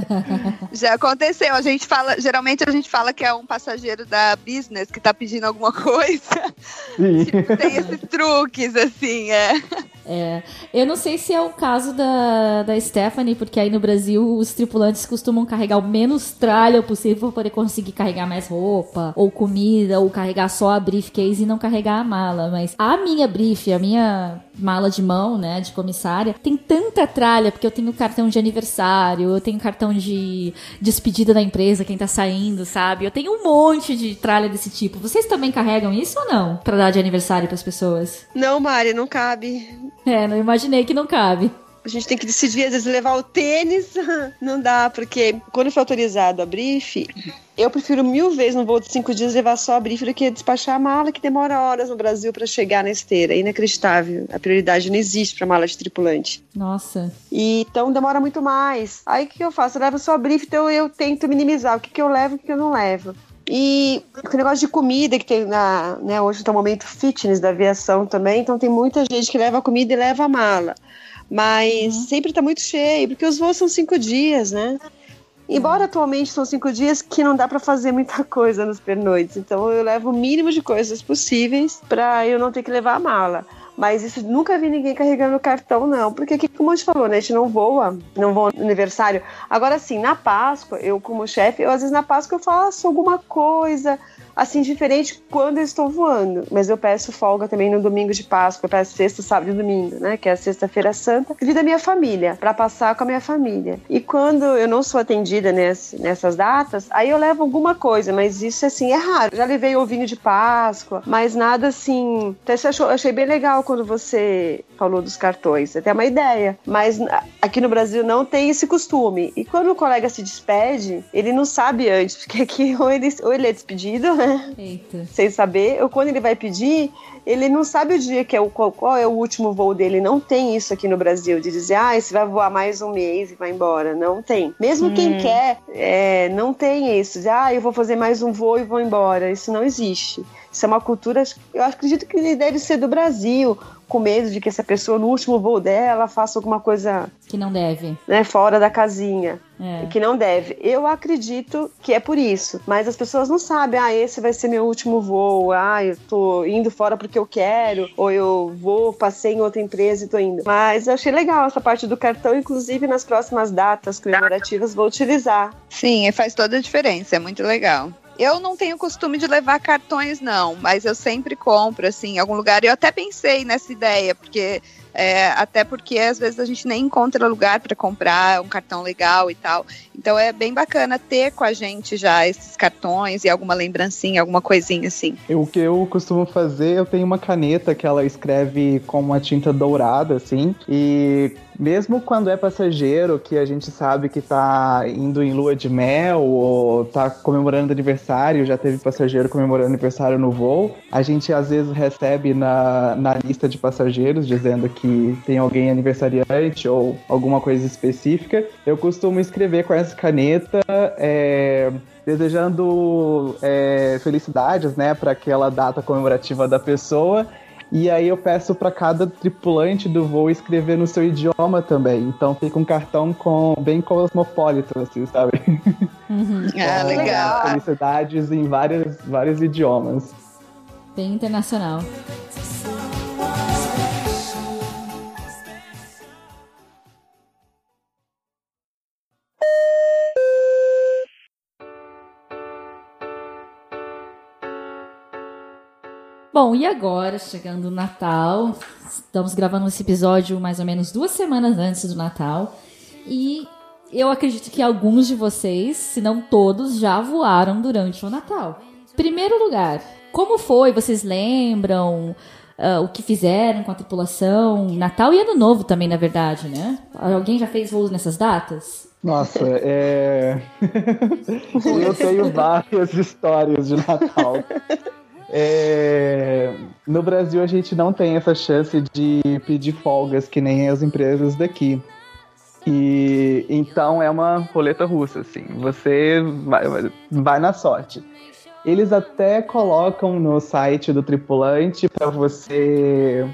Já aconteceu. A gente fala, geralmente a gente fala que é um passageiro da business que tá pedindo alguma coisa. Sim. Tipo, tem esses truques, assim, é. É, eu não sei se é o caso da, da Stephanie, porque aí no Brasil os tripulantes costumam carregar o menos tralha possível para poder conseguir carregar mais roupa, ou comida, ou carregar só a briefcase e não carregar a mala. Mas a minha brief, a minha mala de mão, né, de comissária, tem tanta tralha, porque eu tenho cartão de aniversário, eu tenho cartão de despedida da empresa, quem tá saindo, sabe? Eu tenho um monte de tralha desse tipo. Vocês também carregam isso ou não? Pra dar de aniversário para as pessoas? Não, Mari, não cabe. É, não imaginei que não cabe. A gente tem que decidir, às vezes, levar o tênis. Não dá, porque quando foi autorizado a brief, eu prefiro mil vezes no voo de cinco dias levar só a brief do que despachar a mala, que demora horas no Brasil para chegar na esteira. É inacreditável. A prioridade não existe para mala de tripulante. Nossa. E, então demora muito mais. Aí o que eu faço? Eu levo só a brief, então eu tento minimizar o que, que eu levo e o que eu não levo. E o negócio de comida que tem na, né, hoje está o momento fitness da aviação também, então tem muita gente que leva comida e leva a mala. Mas uhum. sempre está muito cheio, porque os voos são cinco dias, né? Embora uhum. atualmente são cinco dias que não dá para fazer muita coisa nos pernoites, então eu levo o mínimo de coisas possíveis para eu não ter que levar a mala. Mas isso nunca vi ninguém carregando cartão, não. Porque aqui, como a gente falou, né? A gente não voa, não voa no aniversário. Agora, sim, na Páscoa, eu como chefe, eu às vezes na Páscoa eu faço alguma coisa assim, diferente quando eu estou voando. Mas eu peço folga também no domingo de Páscoa, eu peço sexta, sábado e domingo, né? Que é a sexta-feira santa, devido à minha família, para passar com a minha família. E quando eu não sou atendida nessas datas, aí eu levo alguma coisa, mas isso, assim, é raro. Já levei ovinho de Páscoa, mas nada assim. Até você achou, achei bem legal quando você falou dos cartões, até uma ideia. Mas aqui no Brasil não tem esse costume. E quando o colega se despede, ele não sabe antes, porque aqui ou ele, ou ele é despedido, né? Né? Eita. Sem saber. Ou quando ele vai pedir, ele não sabe o dia que é o qual, qual é o último voo dele. Não tem isso aqui no Brasil de dizer, ah, você vai voar mais um mês e vai embora. Não tem. Mesmo quem quer, é, não tem isso. De, ah, eu vou fazer mais um voo e vou embora. Isso não existe. Isso é uma cultura, eu acredito que deve ser do Brasil, com medo de que essa pessoa, no último voo dela, faça alguma coisa Que não deve. né, fora da casinha. É. Que não deve. Eu acredito que é por isso. Mas as pessoas não sabem, ah, esse vai ser meu último voo, ah, eu tô indo fora porque eu quero, ou eu vou, passei em outra empresa e tô indo. Mas eu achei legal essa parte do cartão, inclusive nas próximas datas comemorativas vou utilizar. Sim, e faz toda a diferença, é muito legal. Eu não tenho costume de levar cartões, não, mas eu sempre compro, assim, em algum lugar. Eu até pensei nessa ideia, porque é, até porque às vezes a gente nem encontra lugar para comprar um cartão legal e tal. Então é bem bacana ter com a gente já esses cartões e alguma lembrancinha, alguma coisinha assim. O que eu costumo fazer, eu tenho uma caneta que ela escreve com uma tinta dourada, assim, e mesmo quando é passageiro, que a gente sabe que tá indo em lua de mel ou tá comemorando aniversário, já teve passageiro comemorando aniversário no voo, a gente às vezes recebe na, na lista de passageiros dizendo que tem alguém aniversariante ou alguma coisa específica. Eu costumo escrever com essa caneta, é, desejando é, felicidades, né, para aquela data comemorativa da pessoa. E aí eu peço para cada tripulante do voo escrever no seu idioma também. Então fica um cartão com bem cosmopolita, assim, sabe? Ah, Com legal. Felicidades em vários, vários idiomas. Bem internacional. Bom, e agora, chegando o Natal, estamos gravando esse episódio mais ou menos duas semanas antes do Natal. E eu acredito que alguns de vocês, se não todos, já voaram durante o Natal. Primeiro lugar, como foi? Vocês lembram ah, o que fizeram com a tripulação? Natal e Ano Novo também, na verdade, né? Alguém já fez voos nessas datas? Nossa, é. eu tenho várias histórias de Natal. É, No Brasil a gente não tem essa chance de pedir folgas que nem as empresas daqui. E então é uma roleta russa, assim. Você vai, vai- na sorte. Eles até colocam no site do tripulante para você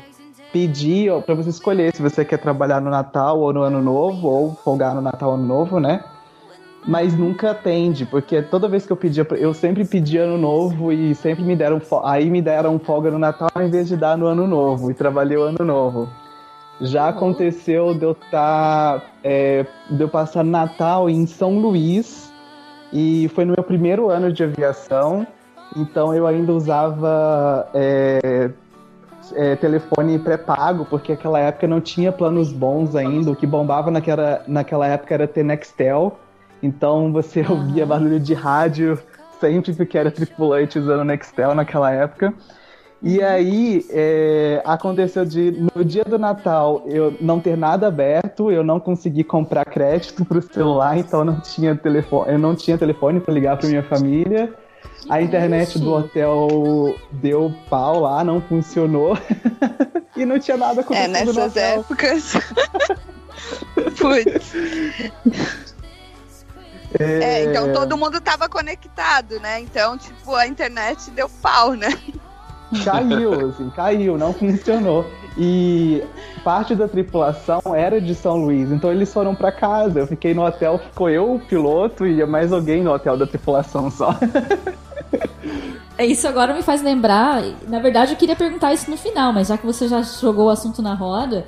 pedir, para você escolher se você quer trabalhar no Natal ou no Ano Novo, ou folgar no Natal ou Ano Novo, né? Mas nunca atende, porque toda vez que eu pedia, eu sempre pedia Ano Novo e sempre me deram, aí me deram folga no Natal ao invés de dar no Ano Novo, e trabalhei o Ano Novo. Já aconteceu de eu estar, de eu passar Natal em São Luís, e foi no meu primeiro ano de aviação, então eu ainda usava é, é, telefone pré-pago, porque naquela época não tinha planos bons ainda. O que bombava naquela, naquela época era ter Nextel. Então você ouvia barulho de rádio sempre porque era tripulante usando Nextel naquela época. E aí é, aconteceu de no dia do Natal eu não ter nada aberto, eu não consegui comprar crédito pro celular, então eu não tinha telefone, eu não tinha telefone para ligar para minha família. A internet do hotel deu pau lá, não funcionou. e não tinha nada É, acontecendo no nessas épocas. Putz. É, então todo mundo tava conectado, né? Então, tipo, a internet deu pau, né? Caiu, assim, caiu, não funcionou. E parte da tripulação era de São Luís, então eles foram pra casa. Eu fiquei no hotel, ficou eu, o piloto e mais alguém no hotel da tripulação só. É, Isso agora me faz lembrar. Na verdade, eu queria perguntar isso no final, mas já que você já jogou o assunto na roda,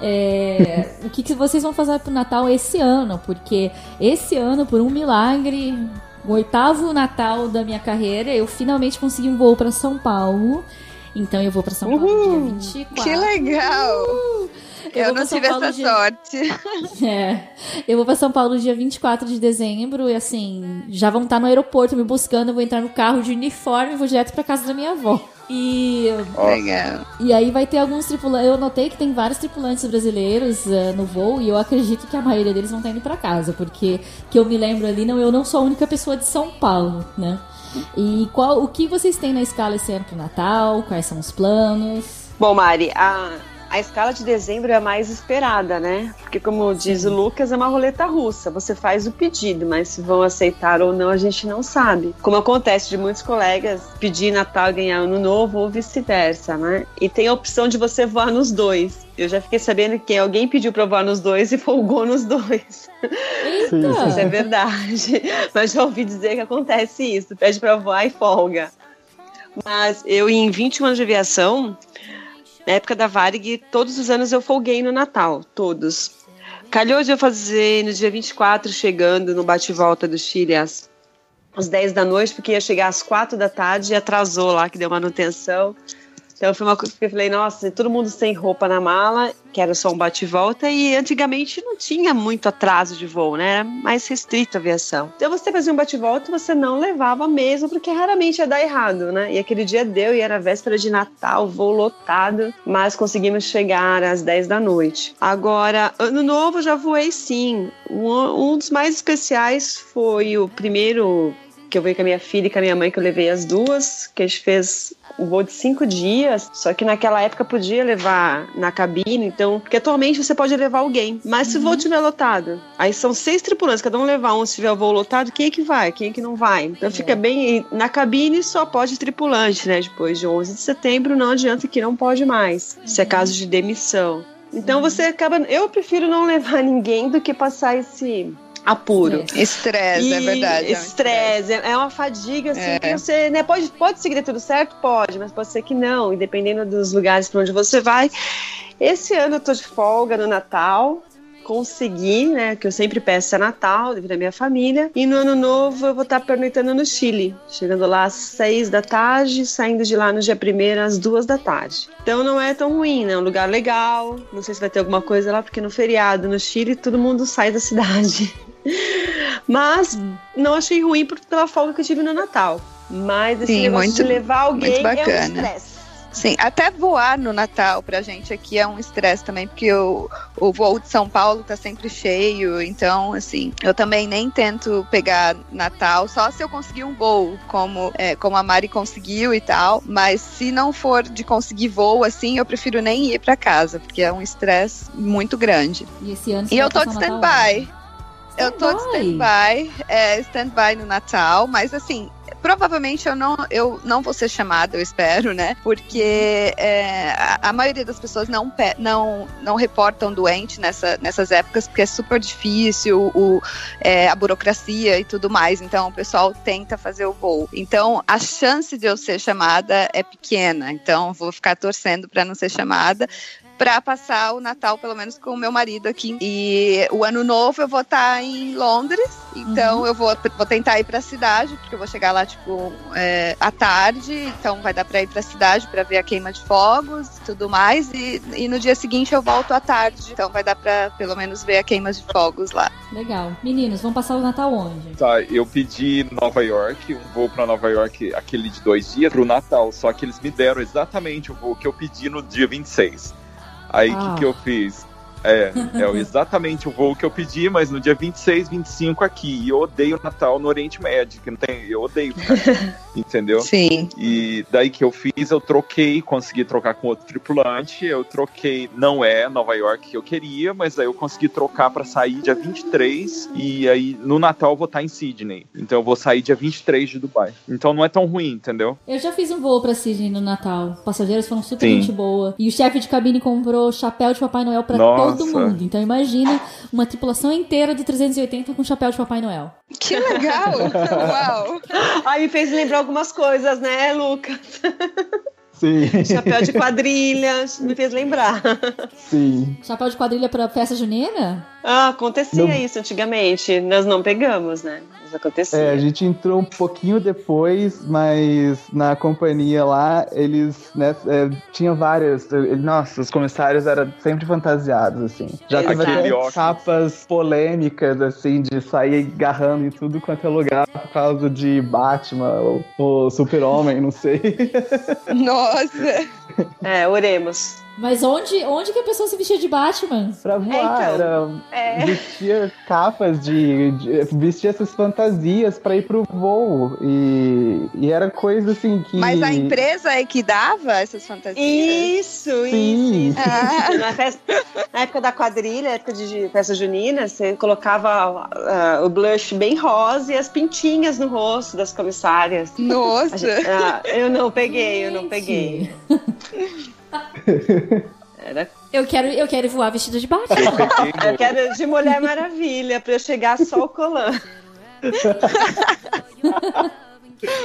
é, o que, que vocês vão fazer pro Natal esse ano? Porque esse ano, por um milagre, o oitavo Natal da minha carreira, eu finalmente consegui um voo para São Paulo. Então eu vou para São Paulo dia 24. Que legal! Eu Eu, pra não tive Paulo essa dia- sorte. É. Eu vou pra São Paulo dia 24 de dezembro e assim, já vão estar no aeroporto me buscando, eu vou entrar no carro de uniforme e vou direto pra casa da minha avó. E, Legal. e aí vai ter alguns tripulantes. Eu notei que tem vários tripulantes brasileiros eh, no voo e eu acredito que a maioria deles vão estar indo pra casa, porque que eu me lembro ali, não, eu não sou a única pessoa de São Paulo, né? E qual, o que vocês têm na escala esse ano pro Natal? Quais são os planos? Bom, Mari, a, a escala de dezembro é a mais esperada, né? Porque, como diz o Lucas, é uma roleta russa. Você faz o pedido, mas se vão aceitar ou não, a gente não sabe. Como acontece de muitos colegas pedir Natal e ganhar Ano Novo ou vice-versa, né? E tem a opção de você voar nos dois. Eu já fiquei sabendo que alguém pediu pra voar nos dois e folgou nos dois. Eita! Isso é verdade. Mas já ouvi dizer que acontece isso. Pede pra voar e folga. Mas eu, em 21 anos de aviação, na época da Varig, todos os anos eu folguei no Natal. Todos. Calhou de eu fazer no dia 24, chegando no bate-volta do Chile às, às 10 da noite, porque ia chegar às 4 da tarde e atrasou lá, que deu manutenção. Então foi uma coisa que eu falei, nossa, todo mundo sem roupa na mala, que era só um bate-volta, e antigamente não tinha muito atraso de voo, né? Era mais restrito a aviação. Então você fazia um bate-volta, você não levava mesmo, porque raramente ia dar errado, né? E aquele dia deu, e era véspera de Natal, voo lotado, mas conseguimos chegar às 10 da noite. Agora, ano novo já voei sim. Um, um dos mais especiais foi o primeiro que eu veio com a minha filha e com a minha mãe, que eu levei as duas, que a gente fez um voo de cinco dias, só que naquela época podia levar na cabine, então, porque atualmente você pode levar alguém, mas se o voo estiver lotado, aí são seis tripulantes, cada um levar um, se tiver o voo lotado, quem é que vai, quem é que não vai? Então fica bem, na cabine só pode tripulante, né, depois de 11 de setembro não adianta que não pode mais, se é caso de demissão. Então você acaba, eu prefiro não levar ninguém do que passar esse apuro. Estresse, é verdade. é Estresse, é é uma fadiga, assim, É. que você, né, pode, pode seguir tudo certo? Pode, mas pode ser que não, e dependendo dos lugares para onde você vai. Esse ano eu tô de folga no Natal, consegui, né, que eu sempre peço é Natal, devido à minha família, e no Ano Novo eu vou estar pernoitando no Chile, chegando lá às seis da tarde, saindo de lá no dia primeiro às duas da tarde. Então não é tão ruim, né, é um lugar legal, não sei se vai ter alguma coisa lá, porque no feriado no Chile todo mundo sai da cidade. Mas não achei ruim por- pela folga que eu tive no Natal. Mas esse Sim, negócio muito- de levar alguém muito é um estresse. Sim, até voar no Natal pra gente aqui é um estresse também, porque o, o voo de São Paulo tá sempre cheio, então, assim, eu também nem tento pegar Natal, só se eu conseguir um voo, como, é, como a Mari conseguiu e tal, mas se não for de conseguir voo, assim, eu prefiro nem ir pra casa, porque é um estresse muito grande. E esse ano E eu tô de stand-by. Eu tô de stand-by, é, stand-by no Natal, mas assim, provavelmente eu não, eu não vou ser chamada, eu espero, né? Porque é, a, a maioria das pessoas não, não, não reportam doente nessa, nessas épocas, porque é super difícil o, é, a burocracia e tudo mais. Então o pessoal tenta fazer o voo. Então a chance de eu ser chamada é pequena. Então eu vou ficar torcendo para não ser chamada para passar o Natal, pelo menos, com o meu marido aqui. E o ano novo eu vou estar em Londres, então eu vou, vou tentar ir para a cidade, porque eu vou chegar lá, tipo, é, à tarde, então vai dar para ir para a cidade para ver a queima de fogos e tudo mais. E, e no dia seguinte eu volto à tarde, então vai dar para pelo menos ver a queima de fogos lá. Legal. Meninos, vão passar o Natal onde? Tá, eu pedi Nova York, um voo pra Nova York, aquele de dois dias, pro Natal. Só que eles me deram exatamente o voo que eu pedi no dia 26. Aí o Ah. que, que eu fiz? É, é exatamente o voo que eu pedi, mas no dia 26, 25 aqui. E eu odeio Natal no Oriente Médio, que não tem. Eu odeio. entendeu? Sim. E daí que eu fiz, eu troquei, consegui trocar com outro tripulante. Eu troquei, não é Nova York que eu queria, mas aí eu consegui trocar pra sair dia 23. E aí no Natal eu vou estar em Sydney. Então eu vou sair dia 23 de Dubai. Então não é tão ruim, entendeu? Eu já fiz um voo pra Sydney no Natal. Passageiros foram super Sim. gente boa. E o chefe de cabine comprou chapéu de Papai Noel pra Nossa. todo mundo. Então imagina uma tripulação inteira do 380 com chapéu de Papai Noel. Que legal! Uau! Aí me fez lembrar algumas coisas, né, Lucas? Sim, Chapéu de quadrilha, me fez lembrar. sim. Chapéu de quadrilha pra festa junina? Ah, acontecia Não. isso antigamente. Nós não pegamos, né? Acontecia. É, a gente entrou um pouquinho depois, mas na companhia lá, eles, né, é, tinha várias. Nossa, os comissários eram sempre fantasiados, assim. Já teve Exato. até óculos. capas polêmicas, assim, de sair agarrando em tudo quanto é lugar por causa de Batman ou, ou Super-Homem, não sei. Nossa! É, oremos. Mas onde, onde que a pessoa se vestia de Batman? Pra voar, então, era, é. vestia capas de, de- vestia essas fantasias pra ir pro voo e, e era coisa assim que Mas a empresa é que dava essas fantasias? Isso, Sim. isso. Ah. Na, festa- na época da quadrilha, época de festa junina, você colocava ah, o blush bem rosa e as pintinhas no rosto das comissárias. Nossa! gente- ah, eu não peguei, eu não Gente. peguei. Era, Eu quero, eu quero voar vestido de Batman. Eu eu quero de Mulher Maravilha, pra eu chegar só o colã.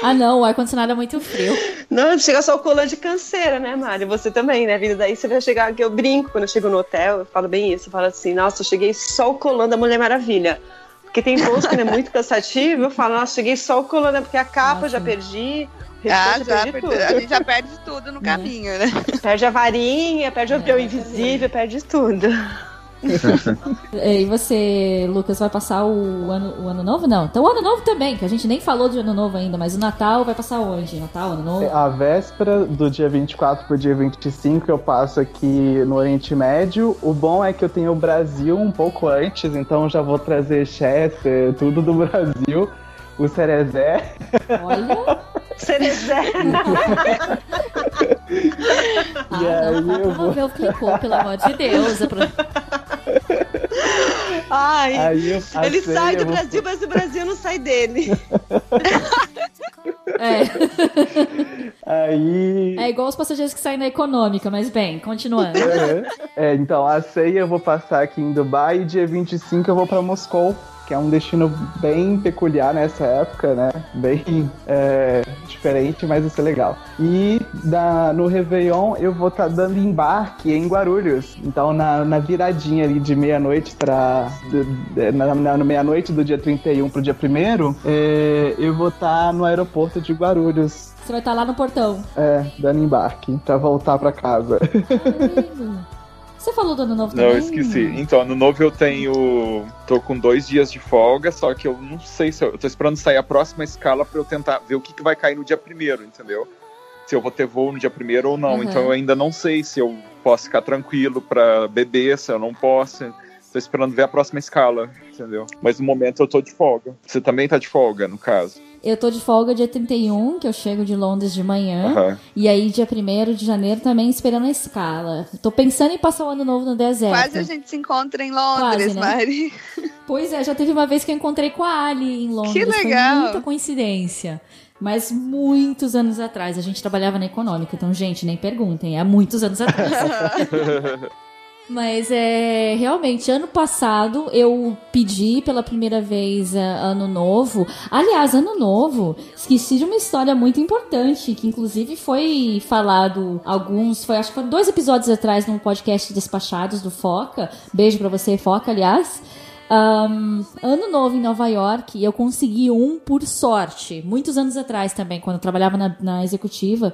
ah, não, o ar-condicionado é muito frio. Não, chega só o colã de canseira, né, Mari? Você também, né? Vindo daí, você vai chegar, que eu brinco quando eu chego no hotel, eu falo bem isso, eu falo assim, nossa, eu cheguei só o colã da Mulher Maravilha. Porque tem voos que é muito cansativo, eu falo, nossa, cheguei só o colã, né? Porque a capa eu já perdi, Ah, já perdi perde- tudo. a gente já perde tudo no caminho, né? Perde a varinha, perde o avião invisível, perde tudo. E você, Lucas, vai passar o ano, o ano novo? Não. Então o ano novo também, que a gente nem falou de ano novo ainda, mas o Natal vai passar onde? Natal, ano novo? A véspera do dia 24 pro dia 25 eu passo aqui no Oriente Médio. O bom é que eu tenho o Brasil um pouco antes, então já vou trazer Chester, tudo do Brasil. O Cerezé. Olha. Cerezé. Ah, E aí não, eu vou- não clicou, pelo amor de Deus. É pra- Ai, Aí eu ele sai do vou- Brasil, mas o Brasil não sai dele. É, Aí. é igual os passageiros que saem da econômica, mas bem, continuando. Uhum. É, então, a ceia eu vou passar aqui em Dubai e dia 25 eu vou pra Moscou, que é um destino bem peculiar nessa época, né? Bem é, diferente, mas vai ser legal. E da, no Réveillon eu vou estar dando embarque em Guarulhos. Então, na, na viradinha ali de meia-noite de- Na, na, na meia-noite do dia 31 pro dia 1 é, eu vou estar no aeroporto de Guarulhos. Você vai estar lá no portão. É, dando embarque pra voltar pra casa. Você falou do ano novo Não, também? eu esqueci. Então, no novo eu tenho. tô com dois dias de folga, só que eu não sei se eu. eu tô esperando sair a próxima escala pra eu tentar ver o que, que vai cair no dia primeiro, entendeu? Se eu vou ter voo no dia primeiro ou não. Uhum. Então eu ainda não sei se eu posso ficar tranquilo pra beber, se eu não posso. Tô esperando ver a próxima escala, entendeu? Mas no momento eu tô de folga. Você também tá de folga, no caso. Eu tô de folga dia 31, que eu chego de Londres de manhã. Aham. E aí, dia 1 de janeiro, também esperando a escala. Tô pensando em passar o ano novo no deserto. Quase a gente se encontra em Londres, Quase, né? Mari. Pois é, já teve uma vez que eu encontrei com a Ali em Londres. Que legal. Foi muita coincidência. Mas muitos anos atrás, a gente trabalhava na econômica, então, gente, nem perguntem, há muitos anos atrás. Mas é realmente, ano passado eu pedi pela primeira vez é, ano novo. Aliás, ano novo, esqueci de uma história muito importante, que inclusive foi falado alguns, foi acho que foram dois episódios atrás no podcast Despachados do Foca. Beijo pra você, Foca, aliás. Ahn, ano novo em Nova York, eu consegui um por sorte, muitos anos atrás também, quando eu trabalhava na, na executiva.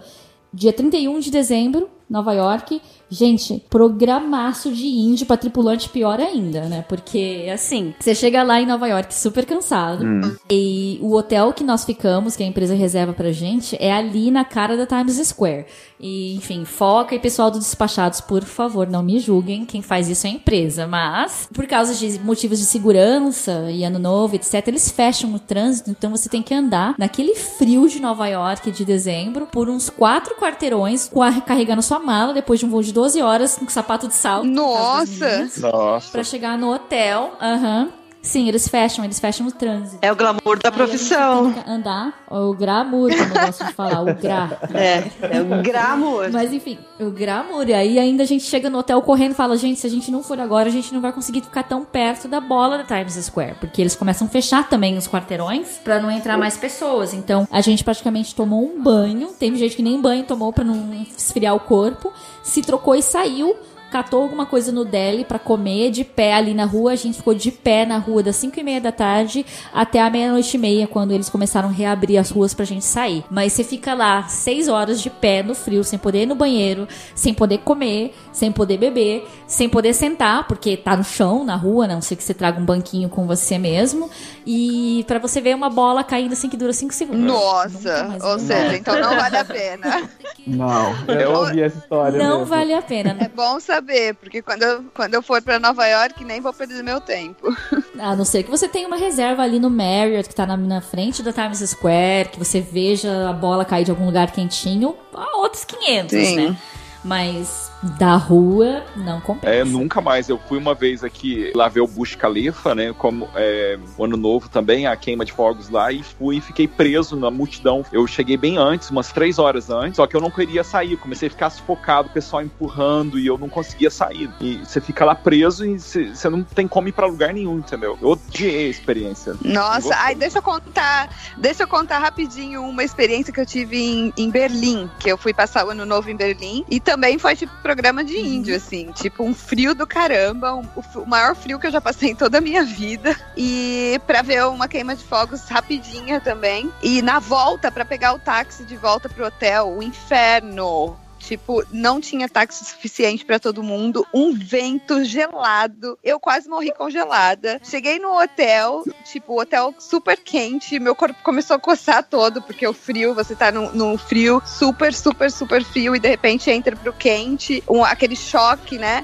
Dia 31 de dezembro, Nova York. Gente, programaço de índio pra tripulante pior ainda, né? Porque, assim, você chega lá em Nova York super cansado. E o hotel que nós ficamos, que a empresa reserva pra gente, é ali na cara da Times Square. E, enfim, foca e pessoal do Despachados, por favor, não me julguem. Quem faz isso é a empresa. Mas, por causa de motivos de segurança e ano novo, etc., eles fecham o trânsito. Então você tem que andar naquele frio de Nova York de dezembro por uns quatro quarteirões, com a- carregando sua mala depois de um voo de 12 horas com sapato de das Nossa! Nossa. Pra chegar no hotel. Aham. Sim, eles fecham, eles fecham o trânsito. É o glamour da Aí profissão. andar, o glamour, como eu gosto de falar, o gra. É, é o glamour. Mas enfim, o glamour. E aí ainda a gente chega no hotel correndo e fala, gente, se a gente não for agora, a gente não vai conseguir ficar tão perto da bola da Times Square. Porque eles começam a fechar também os quarteirões pra não entrar mais pessoas. Então a gente praticamente tomou um banho. Teve gente que nem banho tomou pra não esfriar o corpo. Se trocou e saiu catou alguma coisa no deli pra comer de pé ali na rua. A gente ficou de pé na rua das 5 e meia da tarde até a meia-noite e meia, quando eles começaram a reabrir as ruas pra gente sair. Mas você fica lá 6 horas de pé no frio, sem poder ir no banheiro, sem poder comer, sem poder beber, sem poder sentar, porque tá no chão, na rua, a não sei que você traga um banquinho com você mesmo. E pra você ver uma bola caindo assim que dura 5 segundos. Nossa, ou seja, então não vale a pena. Não, eu ouvi essa história. Não mesmo. vale a pena. né? É bom saber, porque quando eu, quando eu for pra Nova York, nem vou perder meu tempo. A não ser que você tenha uma reserva ali no Marriott, que tá na, na frente da Times Square, que você veja a bola cair de algum lugar quentinho, outros 500, Sim. né? Mas da rua, não compensa. É, nunca mais. Eu fui uma vez aqui lá ver o Bush Khalifa, né? Como é, o ano novo também, a queima de fogos lá, e fui e fiquei preso na multidão. Eu cheguei bem antes, umas três horas antes, só que eu não queria sair. Comecei a ficar sufocado, o pessoal empurrando e eu não conseguia sair. E você fica lá preso e você não tem como ir pra lugar nenhum, entendeu? Eu odiei a experiência. Nossa, ai, deixa eu contar, deixa eu contar rapidinho uma experiência que eu tive em, em Berlim, que eu fui passar o ano novo em Berlim, e também foi tipo programa de índio, assim, tipo um frio do caramba, um- o, maior frio que eu já passei em toda a minha vida, e pra ver uma queima de fogos rapidinha também, e na volta, pra pegar o táxi de volta pro hotel, o inferno. Tipo, não tinha táxi suficiente pra todo mundo, um vento gelado. Eu quase morri congelada. Cheguei no hotel, tipo, hotel super quente, meu corpo começou a coçar todo, porque o frio, você tá num frio super, super, super frio e de repente entra pro quente, um- aquele choque, né?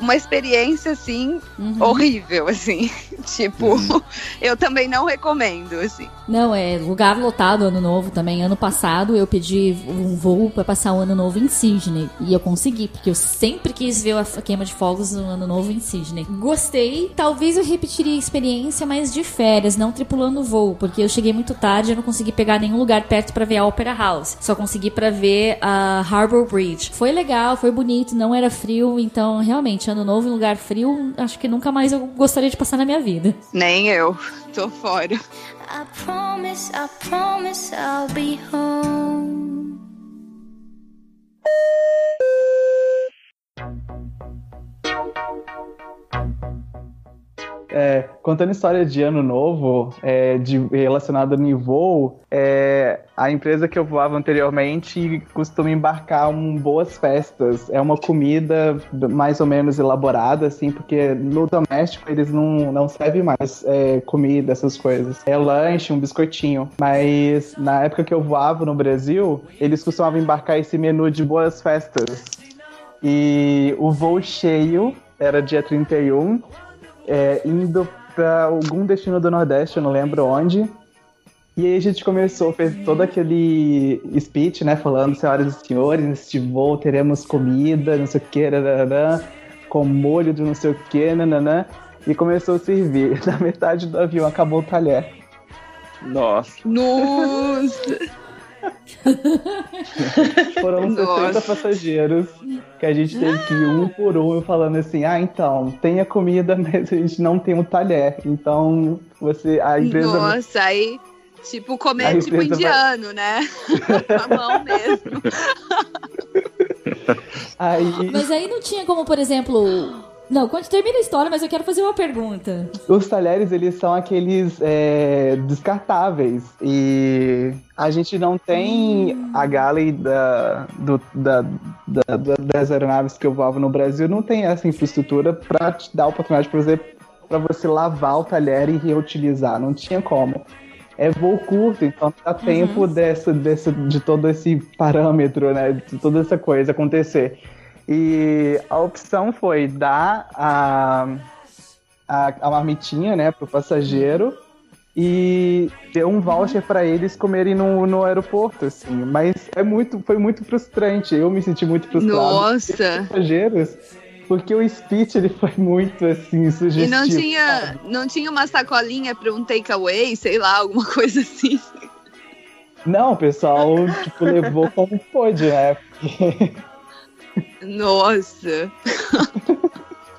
Uma experiência assim Uhum. horrível, assim. tipo, Uhum. eu também não recomendo, assim. Não, é lugar lotado ano novo também. Ano passado eu pedi um voo pra passar o ano novo em Sydney. E eu consegui, porque eu sempre quis ver a queima de fogos no ano novo em Sydney. Gostei. Talvez eu repetiria a experiência, mas de férias, não tripulando o voo. Porque eu cheguei muito tarde e eu não consegui pegar nenhum lugar perto pra ver a Opera House. Só consegui pra ver a Harbour Bridge. Foi legal, foi bonito, não era frio. Então, realmente, ano novo em lugar frio, acho que nunca mais eu gostaria de passar na minha vida. Nem eu. Tô fora. I promise, I promise I'll be home. É, contando história de ano novo, é, de, relacionada no voo, é, a empresa que eu voava anteriormente costuma embarcar um boas festas. É uma comida mais ou menos elaborada, assim, porque no doméstico eles não, não servem mais é, comida, essas coisas. É lanche, um biscoitinho. Mas na época que eu voava no Brasil, eles costumavam embarcar esse menu de boas festas. E o voo cheio era dia 31 é, indo para algum destino do Nordeste, eu não lembro onde. E aí a gente começou, fez todo aquele speech, né, falando, senhoras e senhores, neste voo teremos comida, não sei o que, nananã, com molho de não sei o que, nananã, e começou a servir. Na metade do avião acabou o talher. Nossa. Nossa! Foram 60 Nossa. passageiros que a gente teve que ir um por um falando assim, ah, então, tem a comida, mas a gente não tem o talher. Então, você, a empresa Nossa, aí, tipo, A comer tipo empresa vai- indiano, né? Com a mão mesmo. Aí Mas aí não tinha como, por exemplo. Não, quando termina a história, mas eu quero fazer uma pergunta. os talheres, eles são aqueles é, descartáveis. E a gente não tem a galley da, do- da- da- da- das aeronaves que eu voava no Brasil, não tem essa infraestrutura para te dar a oportunidade para você, pra você lavar o talher e reutilizar. Não tinha como. É voo curto, então dá tempo dessa, dessa, de todo esse parâmetro, né? De toda essa coisa acontecer. E a opção foi dar a, a, a marmitinha, né, pro passageiro e ter um voucher para eles comerem no, no aeroporto, assim. Mas é muito, foi muito frustrante. Eu me senti muito frustrado. Nossa! Passageiros, porque o speech ele foi muito assim E sugestivo. não tinha, não tinha uma sacolinha pra um takeaway, sei lá, alguma coisa assim. Não, o pessoal tipo levou como pôde, né? Porque Nossa!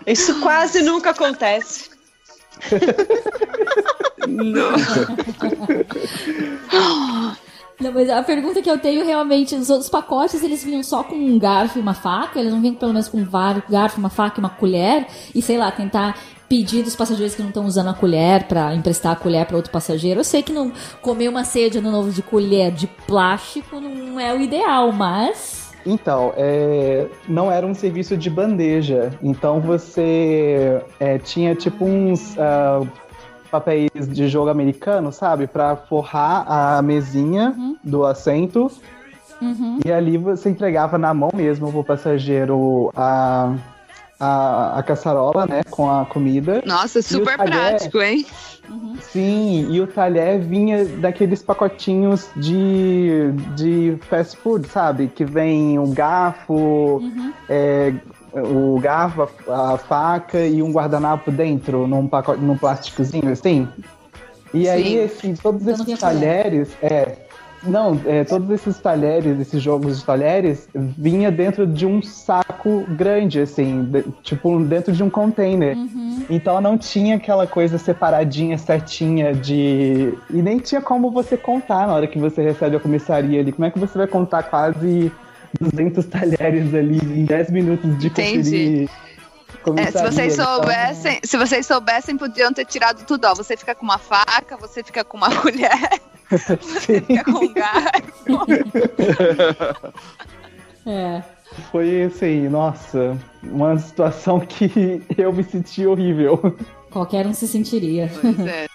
Isso quase nunca acontece. Não, mas a pergunta que eu tenho realmente, os outros pacotes, eles vinham só com um garfo e uma faca? Eles não vinham pelo menos com um garfo, uma faca e uma colher? E sei lá, tentar pedir dos passageiros que não estão usando a colher pra emprestar a colher pra outro passageiro. Eu sei que não comer uma ceia de ano novo de colher de plástico não é o ideal, mas... Então, é, não era um serviço de bandeja. Então você é, tinha tipo uns ah, papéis de jogo americano, sabe? Pra forrar a mesinha do assento. Uhum. E ali você entregava na mão mesmo pro passageiro a, a, a caçarola, né? Com a comida. Nossa, super talher? prático, hein? Sim, e o talher vinha daqueles pacotinhos de, de fast food, sabe? Que vem um garfo, é, o garfo, a, a faca e um guardanapo dentro, num, pacote, num plásticozinho assim. E aí, Sim. assim, todos esses talheres, é. Não, é, todos esses talheres, esses jogos de talheres, vinha dentro de um saco grande, assim, de- tipo, dentro de um container. Então não tinha aquela coisa separadinha, certinha de. E nem tinha como você contar na hora que você recebe a comissaria ali. Como é que você vai contar quase 200 talheres ali em 10 minutos de Entendi. conferir? É, se vocês Então, soubessem, se vocês soubessem, podiam ter tirado tudo. Ó, você fica com uma faca, você fica com uma colher, você fica com um garfo. É. Foi assim, nossa, uma situação que eu me senti horrível. Qualquer um se sentiria. Pois é.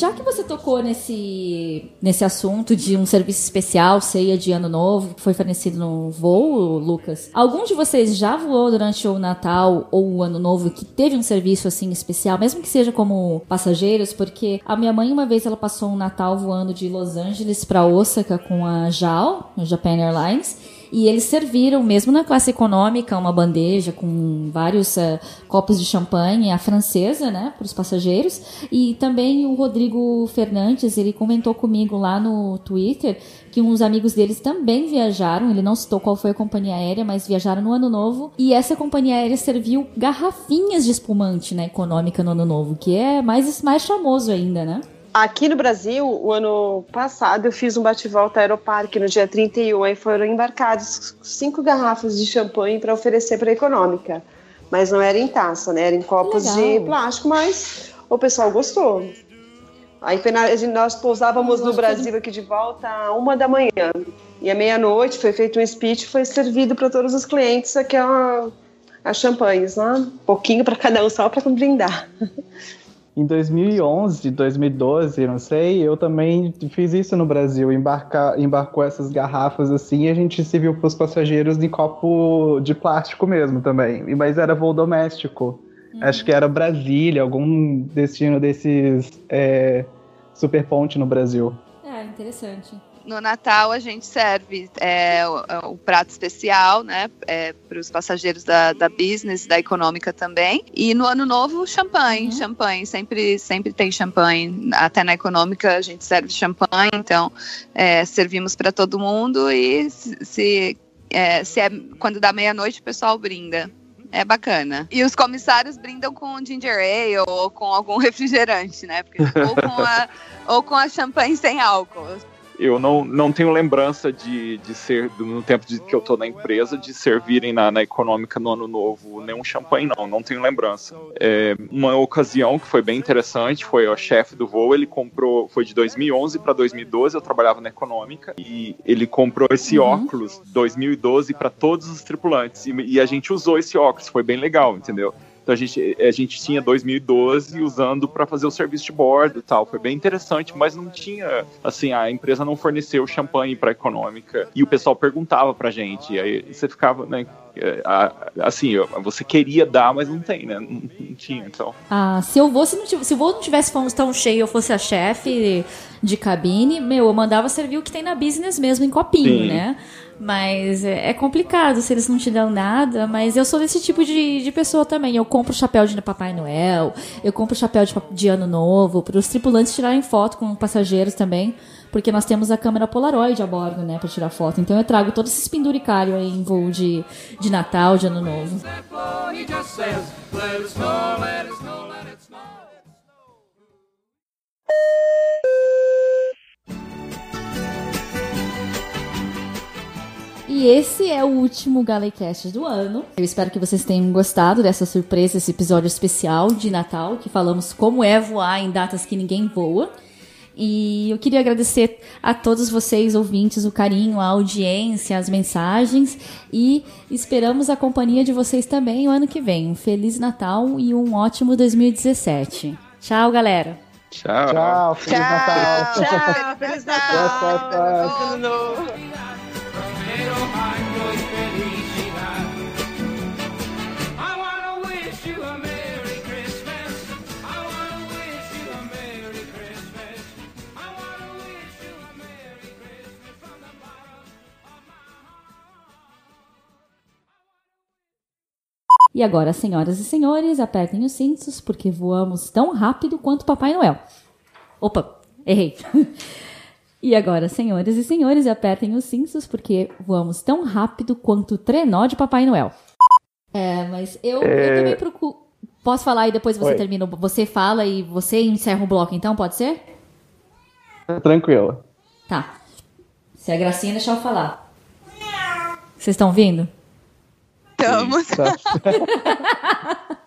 Já que você tocou nesse, nesse assunto de um serviço especial, ceia de ano novo, que foi fornecido no voo, Lucas, algum de vocês já voou durante o Natal ou o Ano Novo que teve um serviço assim especial, mesmo que seja como passageiros? Porque a minha mãe, uma vez, ela passou um Natal voando de Los Angeles para Osaka com a JAL, Japan Airlines. E eles serviram, mesmo na classe econômica, uma bandeja com vários eh, copos de champanhe, a francesa, né, para os passageiros. E também o Rodrigo Fernandes, ele comentou comigo lá no Twitter que uns amigos deles também viajaram. Ele não citou qual foi a companhia aérea, mas viajaram no Ano Novo. E essa companhia aérea serviu garrafinhas de espumante na econômica no Ano Novo, que é mais, mais famoso ainda, né? Aqui no Brasil, o ano passado, eu fiz um bate-volta Aeroparque no dia 31, aí foram embarcados cinco garrafas de champanhe para oferecer para a econômica. Mas não era em taça, né? Era em copos Legal. de plástico, mas o pessoal gostou. Aí a nós pousávamos no Brasil aqui de volta a uma da manhã. E à meia-noite foi feito um speech, foi servido para todos os clientes aquela as champanhes, né? Um pouquinho para cada um, só para brindar. Em 2011, 2012, não sei, eu também fiz isso no Brasil, embarcar, embarcou essas garrafas assim e a gente serviu para os passageiros em copo de plástico mesmo também, mas era voo doméstico. Acho que era Brasília, algum destino desses é, super ponte no Brasil. É, interessante. No Natal a gente serve é, o, o prato especial, né, para os passageiros da, da business, da econômica também. E no Ano Novo champanhe, Uhum. champanhe sempre sempre tem champanhe. Até na econômica a gente serve champanhe, então é, servimos para todo mundo e se é, se é quando dá meia-noite o pessoal brinda. É bacana. E os comissários brindam com ginger ale ou com algum refrigerante, né? Porque, ou, com a, ou com a champanhe sem álcool. Eu não, não tenho lembrança de, de ser, do- no tempo de, que eu tô na empresa, de servirem na, na econômica no ano novo nenhum champanhe, não. Não tenho lembrança. É, uma ocasião que foi bem interessante foi o chefe do voo, ele comprou, foi de 2011 para 2012, eu trabalhava na econômica, e ele comprou esse Uhum. óculos 2012 para todos os tripulantes. E, e a gente usou esse óculos, foi bem legal, entendeu? Então a gente, a gente tinha 2012 usando para fazer o serviço de bordo e tal. Foi bem interessante, mas não tinha, assim, a empresa não forneceu champanhe para econômica. E o pessoal perguntava pra gente. E aí você ficava, né? a- Assim, você queria dar, mas não tem, né? Não, não tinha, então. Ah, se eu vou, se, não se o voo não tivesse tão- tão cheio, eu fosse a chefe, de cabine, meu, eu mandava servir o que tem na business mesmo, em copinho, Sim. né? Mas é é complicado se eles não te dão nada, mas eu sou desse tipo de, de pessoa também. Eu compro chapéu de Papai Noel, eu compro chapéu de, de Ano Novo, para os tripulantes tirarem foto com passageiros também, porque nós temos a câmera Polaroid a bordo, né, para tirar foto. Então eu trago todos esses penduricários aí em voo de, de Natal, de Ano Novo. E esse é o último Galecast do ano. Eu espero que vocês tenham gostado dessa surpresa, esse episódio especial de Natal, que falamos como é voar em datas que ninguém voa. E eu queria agradecer a todos vocês, ouvintes, o carinho, a audiência, as mensagens. E esperamos a companhia de vocês também o ano que vem. Um Feliz Natal e um ótimo 2017. Tchau, galera! Tchau. Tchau, Feliz Natal. Tchau, Feliz Natal. Tchau, tchau. Feliz E agora, senhoras e senhores, apertem os cintos, porque voamos tão rápido quanto Papai Noel. Opa, errei. E agora, senhoras e senhores, apertem os cintos, porque voamos tão rápido quanto o trenó de Papai Noel. É, mas eu, eu É. também procuro. Posso falar e depois você Oi. termina? Você fala e você encerra o bloco, então? Pode ser? Tranquilo. Tá. Se a Gracinha deixar eu falar. Vocês estão ouvindo? Estamos.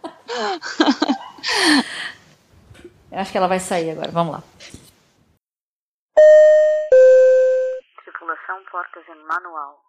Eu acho que ela vai sair agora. Vamos lá. Tripulação portas em manual.